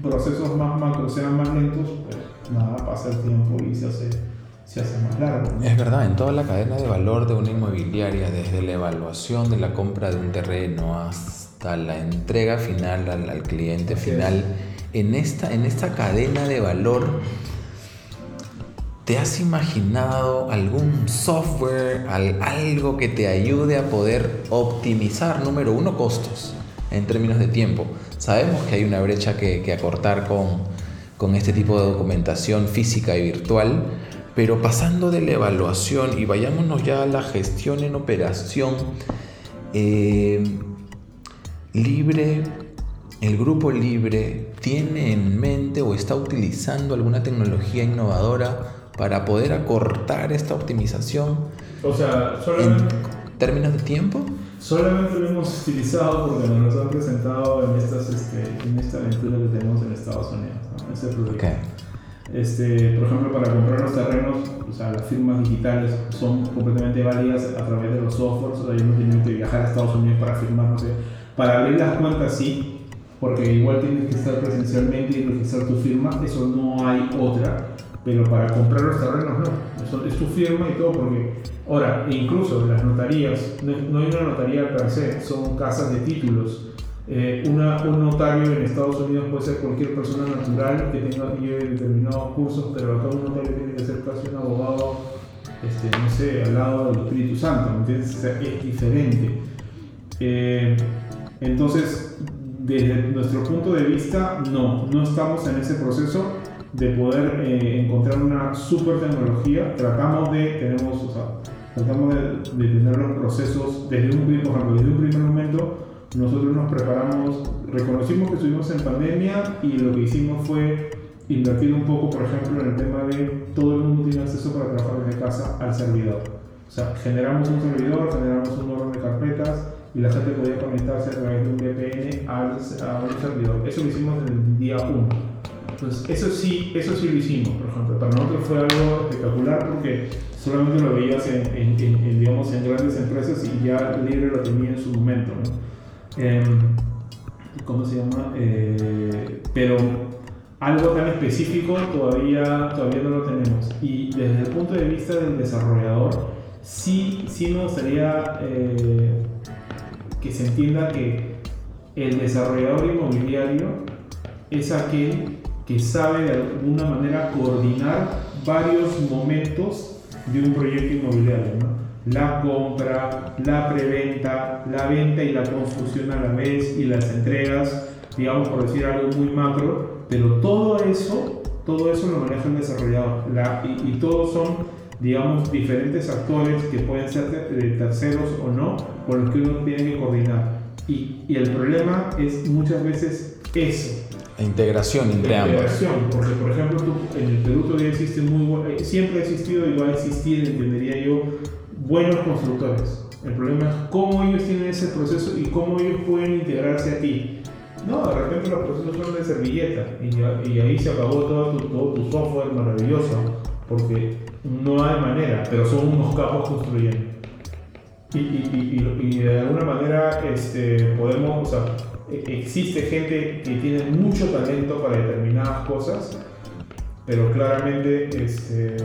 procesos más macros sean más lentos, pues nada, pasa el tiempo y se hace se hace más largo. Es verdad, en toda la cadena de valor de una inmobiliaria, desde la evaluación de la compra de un terreno hasta la entrega final al, cliente final, en esta, en esta cadena de valor, ¿te has imaginado algún software, algo que te ayude a poder optimizar, número uno, costos en términos de tiempo? Sabemos que hay una brecha que, que acortar con, con este tipo de documentación física y virtual, pero pasando de la evaluación y vayámonos ya a la gestión en operación, eh, Libre, el grupo Libre tiene en mente o está utilizando alguna tecnología innovadora para poder acortar esta optimización o sea, en términos de tiempo? Solamente lo hemos utilizado porque nos lo han presentado en, estas, este, en esta aventura que tenemos en Estados Unidos, ¿no? Este, por ejemplo, para comprar los terrenos, o sea, las firmas digitales son completamente válidas a través de los softwares, o sea, yo no tengo que viajar a Estados Unidos para firmar, no sé, para abrir las cuentas sí, porque igual tienes que estar presencialmente y registrar tu firma, eso no hay otra, pero para comprar los terrenos no, eso es tu firma y todo, porque ahora, incluso las notarías, no, hay una notaría per se, son casas de títulos. Eh, un notario en Estados Unidos puede ser cualquier persona natural que tenga determinados cursos, pero acá un notario tiene que ser casi un abogado, este, no sé, al lado del Espíritu Santo, ¿entiendes? es diferente. Eh, entonces, desde nuestro punto de vista, no, no estamos en ese proceso de poder eh, encontrar una super tecnología. Tratamos de, tenemos, o sea, tratamos de, tener los procesos desde un, desde un primer momento. Nosotros nos preparamos, reconocimos que estuvimos en pandemia y lo que hicimos fue invertir un poco, por ejemplo, en el tema de todo el mundo tiene acceso para trabajar desde casa al servidor. O sea, generamos un servidor, generamos un orden de carpetas, y la gente podía conectarse a través de un VPN al, a un servidor. Eso lo hicimos en el día 1. Entonces, eso sí, eso sí lo hicimos, por ejemplo. Para nosotros fue algo espectacular porque solamente lo veías en, digamos, en grandes empresas y ya Libre lo tenía en su momento. Em, ¿Cómo se llama? Eh, pero algo tan específico todavía, todavía no lo tenemos. Y desde el punto de vista del desarrollador, sí, sí me gustaría eh, que se entienda que el desarrollador inmobiliario es aquel que sabe de alguna manera coordinar varios momentos de un proyecto inmobiliario. La compra, la preventa, la venta y la construcción a la vez y las entregas, digamos por decir algo muy macro, pero todo eso, todo eso lo maneja el desarrollador y, todos son digamos, diferentes actores que pueden ser terceros o no, con los que uno tiene que coordinar. Y el problema es muchas veces eso. Integración entre ambos. Integración, porque por ejemplo en el Perú todavía existe muy eh, siempre ha existido y va a existir, entendería yo, buenos constructores. El problema es cómo ellos tienen ese proceso y cómo ellos pueden integrarse a ti. No, de repente los procesos son de servilleta y, ahí se acabó todo tu, todo tu software maravilloso, porque no hay manera, pero son unos capos construyendo. Y, y, de alguna manera este, podemos, o sea, e, existe gente que tiene mucho talento para determinadas cosas, pero claramente este,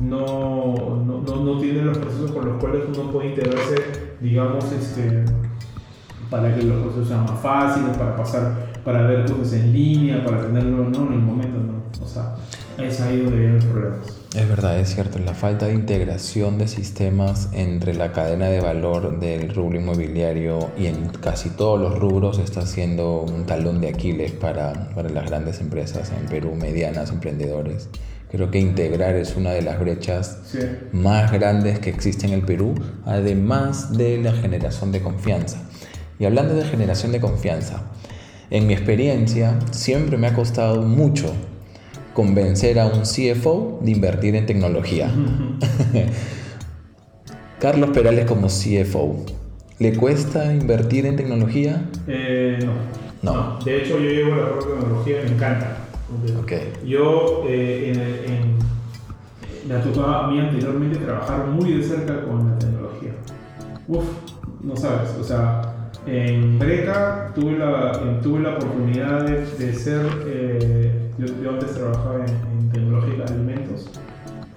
no, no, no, no tienen los procesos con los cuales uno puede integrarse, digamos, este, para que los procesos sean más fáciles, para pasar, para ver cosas en línea, para tenerlo no en el momento, no. O sea, es ahí donde vienen los problemas. Es verdad, es cierto, la falta de integración de sistemas entre la cadena de valor del rubro inmobiliario y en casi todos los rubros está siendo un talón de Aquiles para, para las grandes empresas en Perú, medianas, emprendedores. Creo que integrar es una de las brechas más grandes que existe en el Perú, además de la generación de confianza. Y hablando de generación de confianza, en mi experiencia siempre me ha costado mucho convencer a un CFO de invertir en tecnología. Carlos Perales como CFO, ¿le cuesta invertir en tecnología? Eh, no. no. De hecho, yo llevo la propia tecnología, me encanta. Okay. Yo eh, en, me ha tocado a mí anteriormente trabajar muy de cerca con la tecnología. Uf, no sabes, o sea, en Breca tuve la, tuve la oportunidad de, ser, eh, yo, antes trabajaba en, tecnológica de alimentos,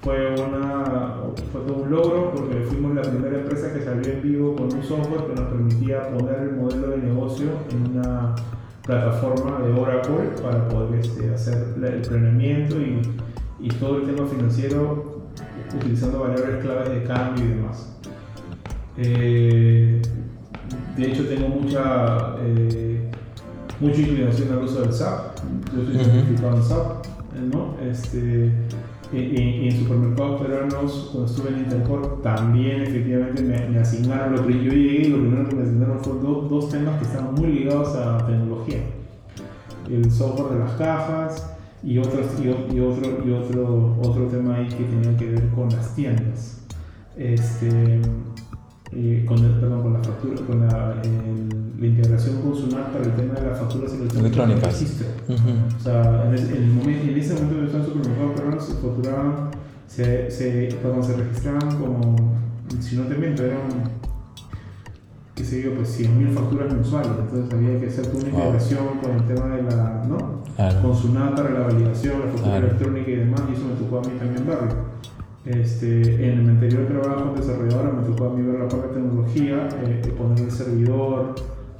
fue, una, fue todo un logro porque fuimos la primera empresa que salió en vivo con un software que nos permitía poner el modelo de negocio en una plataforma de Oracle para poder este, hacer el planeamiento y, y todo el tema financiero utilizando variables claves de cambio y demás. Eh, de hecho, tengo mucha, eh, mucha inclinación al uso del SAP. Yo soy certificado en SAP. ¿no? Este, en, en, supermercados peruanos, cuando estuve en Intercorp, también efectivamente me, asignaron, lo que yo llegué y lo primero que me asignaron fueron dos temas que estaban muy ligados a tecnología. El software de las cajas y, otros, y, y, otro, y otro, otro tema ahí que tenía que ver con las tiendas. Este, eh, con, perdón, con la factura, con la, la, integración con SUNAT para el tema de las facturas electrónicas. Registro. O sea, en, el momento, en ese momento que estaban supermercados peruanos se facturaban, se, se, perdón, se registraban como, si no te miento, eran, qué sé yo, pues 100.000 facturas mensuales. Entonces había que hacer una integración con el tema de la, ¿no? Con SUNAT para la validación, la factura electrónica y demás, y eso me tocó a mí también verlo. Este, en mi anterior trabajo desarrolladora me tocó a mí ver la parte de tecnología, eh, poner el servidor,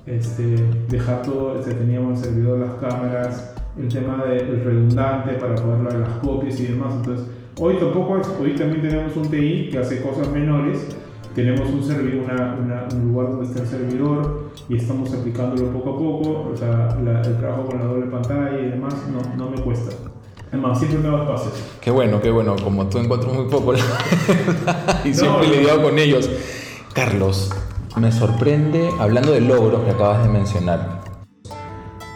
este, dejar todo, este, teníamos el servidor, las cámaras, el tema del redundante para poder ver las copias y demás. Entonces, hoy tampoco hoy también tenemos un TI que hace cosas menores, tenemos un, servidor, un lugar donde está el servidor y estamos aplicándolo poco a poco, o sea, el trabajo con la doble pantalla y demás no, no me cuesta. Además, siempre. Qué bueno, qué bueno. Como tú encuentro muy poco y siempre he lidiado con ellos. Carlos, me sorprende, hablando de logros que acabas de mencionar,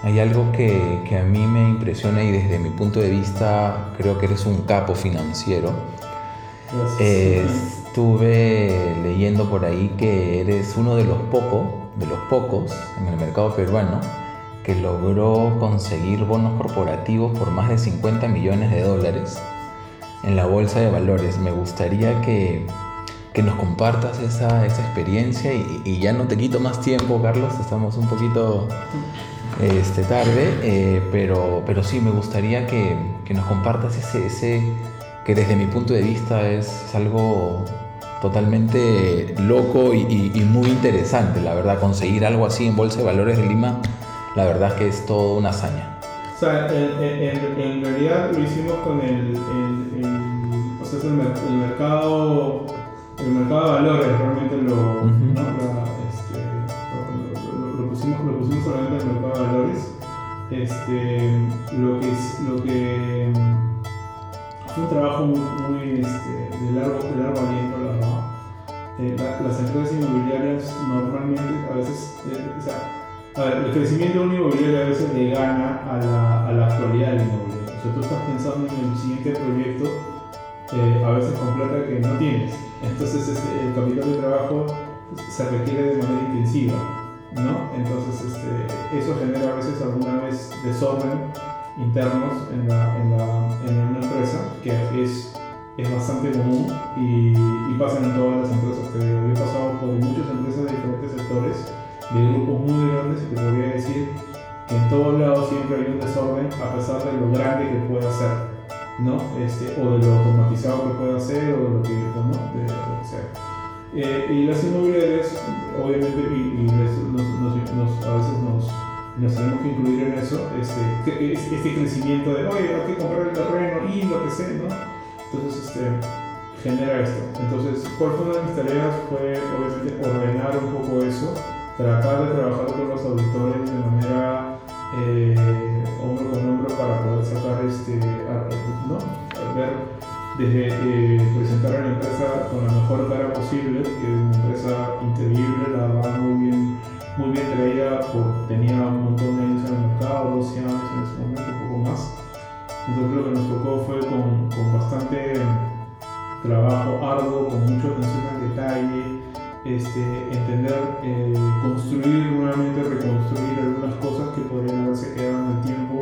hay algo que, que, a mí me impresiona y desde mi punto de vista creo que eres un capo financiero. estuve leyendo por ahí que eres uno de los pocos de los pocos en el mercado peruano que logró conseguir bonos corporativos por más de 50 millones de dólares en la bolsa de valores. Me gustaría que, que nos compartas esa, esa experiencia y, y, ya no te quito más tiempo, Carlos, estamos un poquito este, tarde, eh, pero, pero sí, me gustaría que, que nos compartas ese, ese, que desde mi punto de vista es, algo totalmente loco y, y, muy interesante, la verdad, conseguir algo así en Bolsa de Valores de Lima, la verdad es que es todo una hazaña. O sea, en, en, en realidad lo hicimos con el, el, el o sea, el, el, mercado, el mercado de valores, realmente lo, uh -huh. ¿no? La, este, lo, lo, pusimos, lo pusimos solamente en el mercado de valores. Este, lo que, lo que fue un trabajo muy, muy este, de, largo, de largo aliento, la. Eh, la, las empresas inmobiliarias normalmente, a veces, eh, o sea, el crecimiento de un inmobiliario a veces le gana a la, a la actualidad del inmobiliario. O sea, tú estás pensando en el siguiente proyecto, eh, a veces con plata que no tienes. Entonces, este, el capital de trabajo se requiere de manera intensiva, ¿no? Entonces, este, eso genera a veces alguna vez desorden internos en, la, en, la, en una empresa, que es, es bastante común y, y pasa en todas las empresas. Digo, he pasado por muchas empresas de diferentes sectores de grupos muy grandes y te podría decir que en todos lados siempre hay un desorden a pesar de lo grande que pueda ser, ¿no? Este, o de lo automatizado que pueda ser o de lo que, ¿no? de, lo que sea. Eh, y las inmobiliarias, obviamente, y, y a veces nos, nos tenemos que incluir en eso, este, este crecimiento de, oye, hay que comprar el terreno y lo que sea, ¿no? Entonces, este, genera esto. Entonces, ¿cuál fue una de mis tareas? Fue, obviamente, ordenar un poco eso tratar de trabajar con los auditores de manera eh, hombro con hombro para poder sacar este, ¿no? ver desde eh, presentar a la empresa con la mejor cara posible, que es una empresa increíble, la verdad muy bien, muy bien traída, por, tenía un montón de años en el mercado, 12 años en ese momento, un poco más. Entonces lo que nos tocó fue con, con bastante trabajo arduo, con mucha atención al detalle, este, entender, eh, construir nuevamente, reconstruir algunas cosas que podrían haberse quedado en el tiempo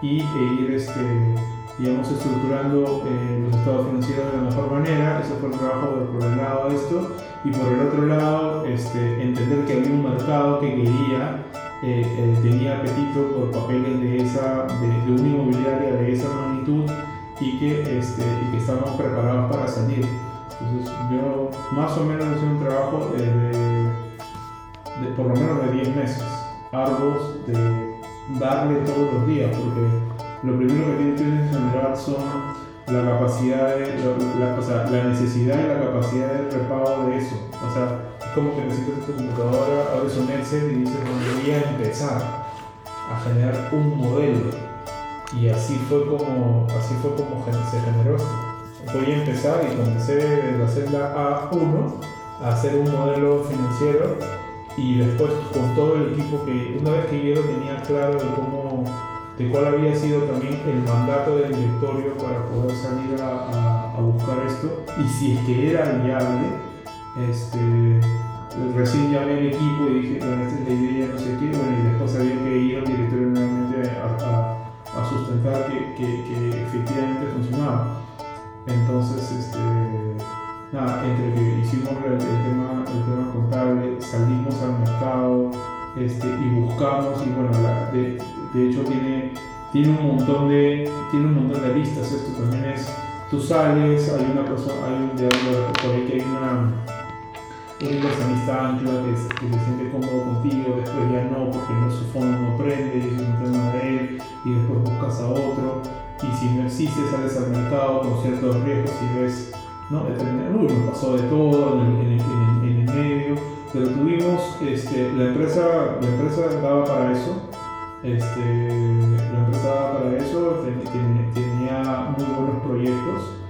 y e ir, este, digamos, estructurando eh, los estados financieros de la mejor manera. Ese fue el trabajo de, por el lado de esto. Y por el otro lado, este, entender que había un mercado que quería, eh, tenía apetito por papeles de, esa, de, de una inmobiliaria de esa magnitud y que, este, y que estábamos preparados para salir. Entonces yo más o menos hice un trabajo de, de, de, por lo menos de 10 meses, arduos de darle todos los días, porque lo primero que tienes que generar son la capacidad de, la, o sea, la necesidad y la capacidad de repago de eso. O sea, es como que necesitas tu computadora, abres un Excel y dices, bueno, voy a empezar a generar un modelo. Y así fue como, así fue como se generó esto voy a empezar y comencé de la celda A1 a hacer un modelo financiero y después con todo el equipo que una vez que yo tenía claro de cómo de cuál había sido también el mandato del directorio para poder salir a, buscar esto y si es que era viable este recién llamé al equipo y dije bueno esta es la idea no sé qué bueno y después había que ir al directorio nuevamente a, sustentar que efectivamente funcionaba entonces, este, nada, entre que hicimos el, tema, el tema contable, salimos al mercado este, y buscamos, y bueno, de, hecho tiene, tiene, un montón de, tiene un montón de listas. Esto también es, tú sales, hay una persona, hay un por ahí que hay una, un inversionista ancla que, se siente cómodo contigo, después ya no, porque no, su fondo no prende, y es un tema de él, y después buscas a otro y si no existe sales al mercado con ciertos riesgos y ves, ¿no? Uy, nos pasó de todo en el, en el, en el medio, pero tuvimos, este, la, empresa, la empresa daba para eso, este, la empresa daba para eso, tenía muy buenos proyectos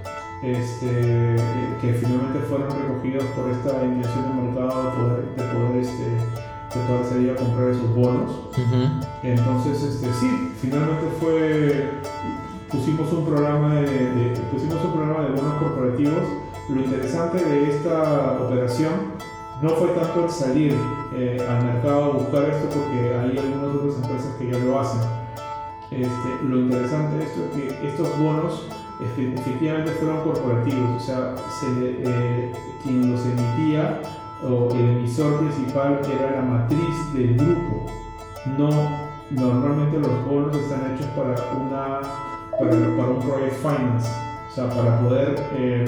este, que finalmente fueron recogidos por esta inversión de mercado de poder, de poder este, de poder salir a comprar esos bonos. Uh -huh. Entonces, este, sí, finalmente fue pusimos un programa de, pusimos un programa de bonos corporativos. Lo interesante de esta operación no fue tanto el salir eh, al mercado a buscar esto porque hay algunas otras empresas que ya lo hacen. Este, lo interesante esto es que estos bonos efectivamente fueron corporativos, o sea, eh, quien los emitía o el emisor principal era la matriz del grupo. No, normalmente los bonos están hechos para, una, para, un project finance, o sea, para poder eh,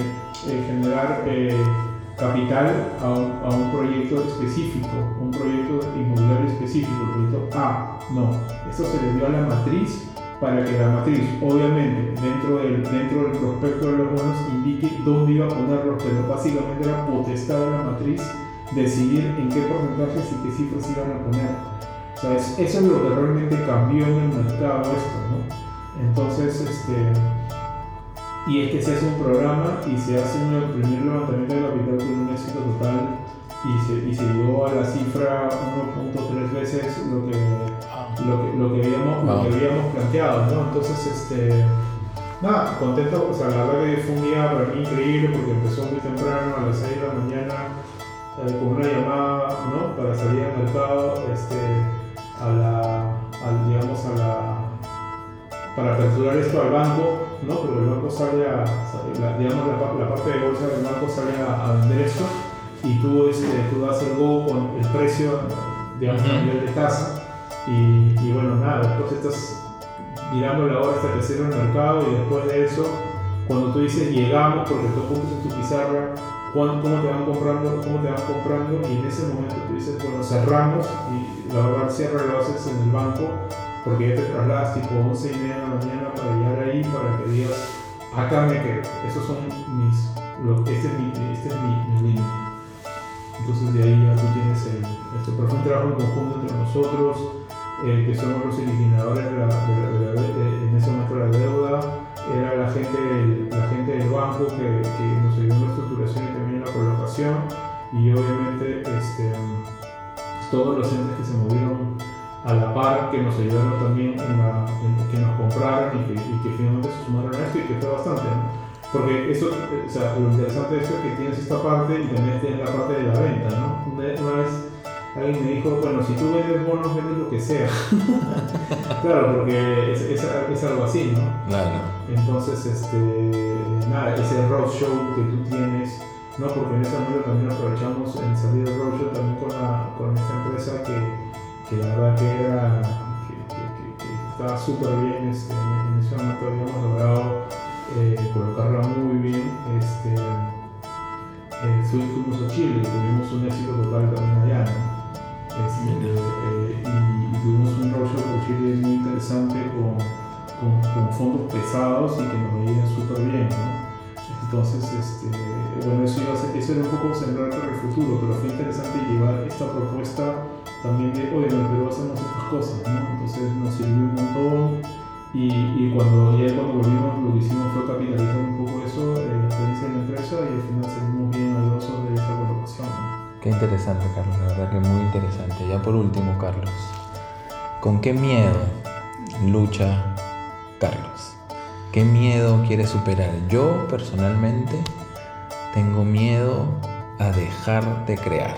eh, generar capital a un, a un, proyecto específico, un proyecto inmobiliario específico, el proyecto A. No, esto se le dio a la matriz para que la matriz, obviamente, dentro del, dentro del prospecto de los bonos, indique dónde iba a ponerlos, pero básicamente era potestad de la matriz decidir en qué porcentajes y qué cifras iban a poner. O sea, eso es lo que realmente cambió en el mercado esto, ¿no? Entonces, este, y es que se hace un programa y se hace un primer levantamiento de capital con un éxito total y se, y se llegó a la cifra 1.3 veces lo que lo que, lo que, habíamos, lo que habíamos planteado, ¿no? Entonces, este, nada, contento, o sea, la verdad que fue un día para mí increíble porque empezó muy temprano, a las 6 de la mañana, eh, con una llamada, ¿no? Para salir al mercado, este, a la, digamos, a la, para aperturar esto al banco, ¿no? Porque el banco sale a, la, digamos, la, la, parte de bolsa del banco sale a, vender esto y tú, este, tú das el go con el precio, digamos, a nivel de tasa y, bueno, nada, después estás mirando la hora hasta que cierra el mercado y después de eso, cuando tú dices llegamos, porque tú apuntas en tu pizarra, cómo te van comprando, cómo te van comprando, y en ese momento tú dices, bueno, cerramos, y la verdad cierra lo haces en el banco, porque ya te trasladas tipo 11 y media de la mañana para llegar ahí, para que digas, acá me quedo, esos son mis, este es mi, este es mi límite. Entonces de ahí ya tú tienes el, este, pero fue un trabajo en conjunto entre nosotros, eh, que somos los eliminadores de la, de en ese momento de la deuda, era la gente del, la gente del banco que, que nos ayudó en la estructuración y también en la colocación, y obviamente este, todos los entes que se movieron a la par, que nos ayudaron también en, la, que nos compraron y que, y que, finalmente se sumaron a esto y que fue bastante. Porque eso, o sea, lo interesante de esto es que tienes esta parte y también tienes la parte de la venta, ¿no? Una, vez alguien me dijo, bueno, si tú vendes bonos, vendes lo que sea. claro, porque es, es, es, algo así, ¿no? Claro. Entonces, este, nada, ese roadshow que tú tienes, ¿no? Porque en ese momento también aprovechamos en salir del roadshow también con, la, con esta empresa que, que la verdad que era, que, que, que estaba súper bien, este, en ese momento habíamos logrado eh, colocarla muy bien. Este, eh, fuimos a Chile y tuvimos un éxito total también allá, ¿no? Este, eh, y, tuvimos un roadshow por Chile muy interesante con, con, fondos pesados y que nos veían súper bien. ¿no? Entonces, este, bueno, eso, iba a ser, eso era un poco sembrar para el futuro, pero fue interesante llevar esta propuesta también de, oye, en el Perú hacemos estas cosas, ¿no? Entonces nos sirvió un montón y, y, cuando ya cuando volvimos lo que hicimos fue capitalizar un poco eso, eh, la experiencia de la empresa y al final salimos bien airosos de esa colocación. Qué interesante, Carlos, la verdad que muy interesante. Ya por último, Carlos, ¿con qué miedo lucha Carlos? ¿Qué miedo quiere superar? Yo personalmente tengo miedo a dejar de crear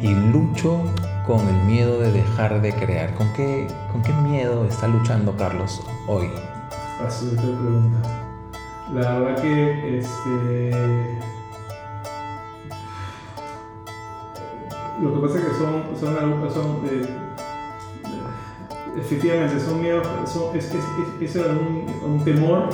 y lucho con el miedo de dejar de crear. ¿Con qué, con qué miedo está luchando Carlos hoy? Fácil pregunta. La verdad que este Lo que pasa es que son, son, son eh, efectivamente, son miedos, son, es, es, es un, un, temor,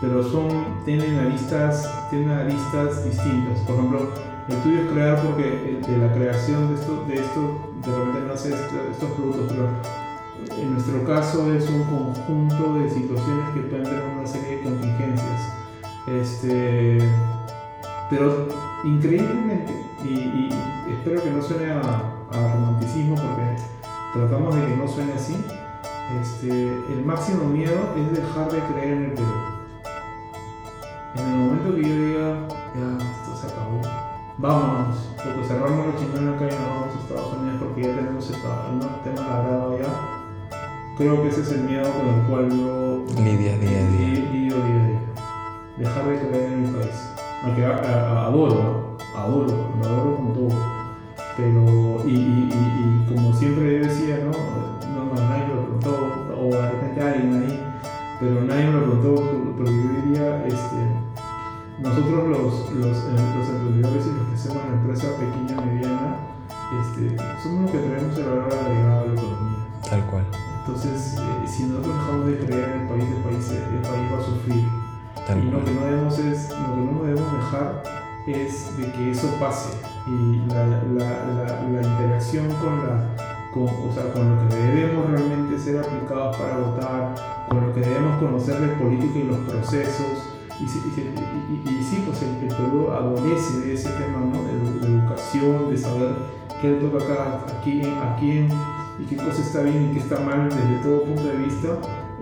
pero son, tienen aristas, tienen aristas distintas. Por ejemplo, el tuyo es crear porque de la creación de esto, de esto, de repente nace estos productos, pero en nuestro caso es un conjunto de situaciones que pueden tener una serie de contingencias. Este, pero increíblemente, y, espero que no suene a, romanticismo porque tratamos de que no suene así, este, el máximo miedo es dejar de creer en el Perú. En el momento que yo diga, ya, esto se acabó, vámonos, porque cerramos los chingones acá y nos vamos a Estados Unidos porque ya tenemos un tema labrado ya. Creo que ese es el miedo con el cual yo lidia día a día. Lidio día a día. Dejar de creer en mi país. Aunque adoro, adoro, lo adoro como todo. pero, y, y, y, como siempre decía, ¿no? No, no, nadie me lo preguntó, o de repente alguien ahí, pero nadie me lo preguntó, porque yo diría, este, nosotros los, los, eh, los emprendedores y los que hacemos la empresa pequeña, mediana, este, somos los que traemos el valor agregado a la economía. Tal cual. Entonces, eh, si nosotros dejamos de creer en el país, el país, el país va a sufrir. Tal y lo que, no debemos es, lo que no debemos dejar es de que eso pase y la, la, la, la interacción con, la, con, o sea, con lo que debemos realmente ser aplicados para votar, con lo que debemos conocer de política y los procesos. Y, y y- y- sí, pues el, el Perú adolece de ese tema ¿no? de, de educación, de saber qué le toca a cada a quién, a quién y qué cosa está bien y qué está mal desde todo punto de vista.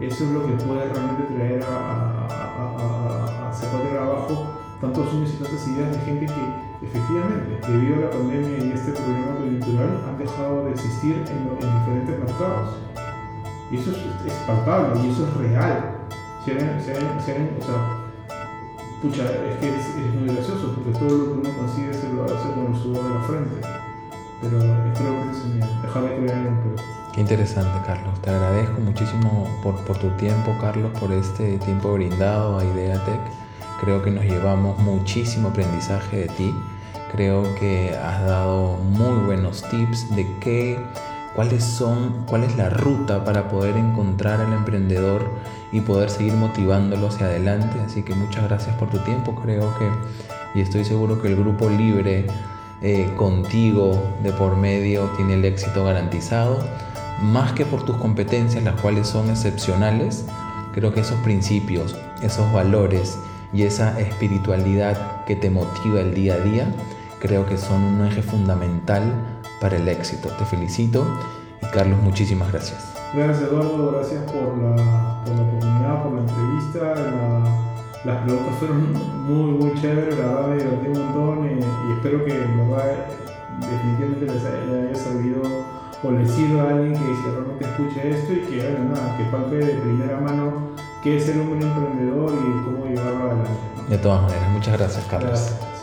Eso es lo que puede realmente traer a, a, a, a, sacar abajo tantos sueños y tantas ideas de gente que efectivamente, debido a la pandemia y este problema coyuntural, han dejado de existir en, lo- en diferentes mercados. Y eso es, es palpable y eso es real. Eran- si eran- o sea, pucha, es que es, es muy gracioso porque todo lo que uno consigue se lo hace con el sudor de la frente. Pero espero que se me dejar de creer en Perú. Qué interesante, Carlos. Te agradezco muchísimo por, por tu tiempo, Carlos, por este tiempo brindado a Ideatec. Creo que nos llevamos muchísimo aprendizaje de ti. Creo que has dado muy buenos tips de qué, cuáles son, cuál es la ruta para poder encontrar al emprendedor y poder seguir motivándolo hacia adelante. Así que muchas gracias por tu tiempo. Creo que y estoy seguro que el grupo libre eh, contigo de por medio tiene el éxito garantizado, más que por tus competencias, las cuales son excepcionales. Creo que esos principios, esos valores y esa espiritualidad que te motiva el día a día, creo que son un eje fundamental para el éxito. Te felicito y Carlos, muchísimas gracias. Gracias Eduardo, gracias por la, por la oportunidad, por la entrevista. la- las preguntas fueron muy, muy chéveres, la verdad me divertí un montón eh, y espero que en verdad definitivamente les haya, haya servido o le sirva a alguien que, que realmente escuche esto y que, bueno, nada, que palpe de primera mano qué es ser un buen emprendedor y cómo llevarlo adelante. De todas maneras, muchas gracias, Carlos. Gracias.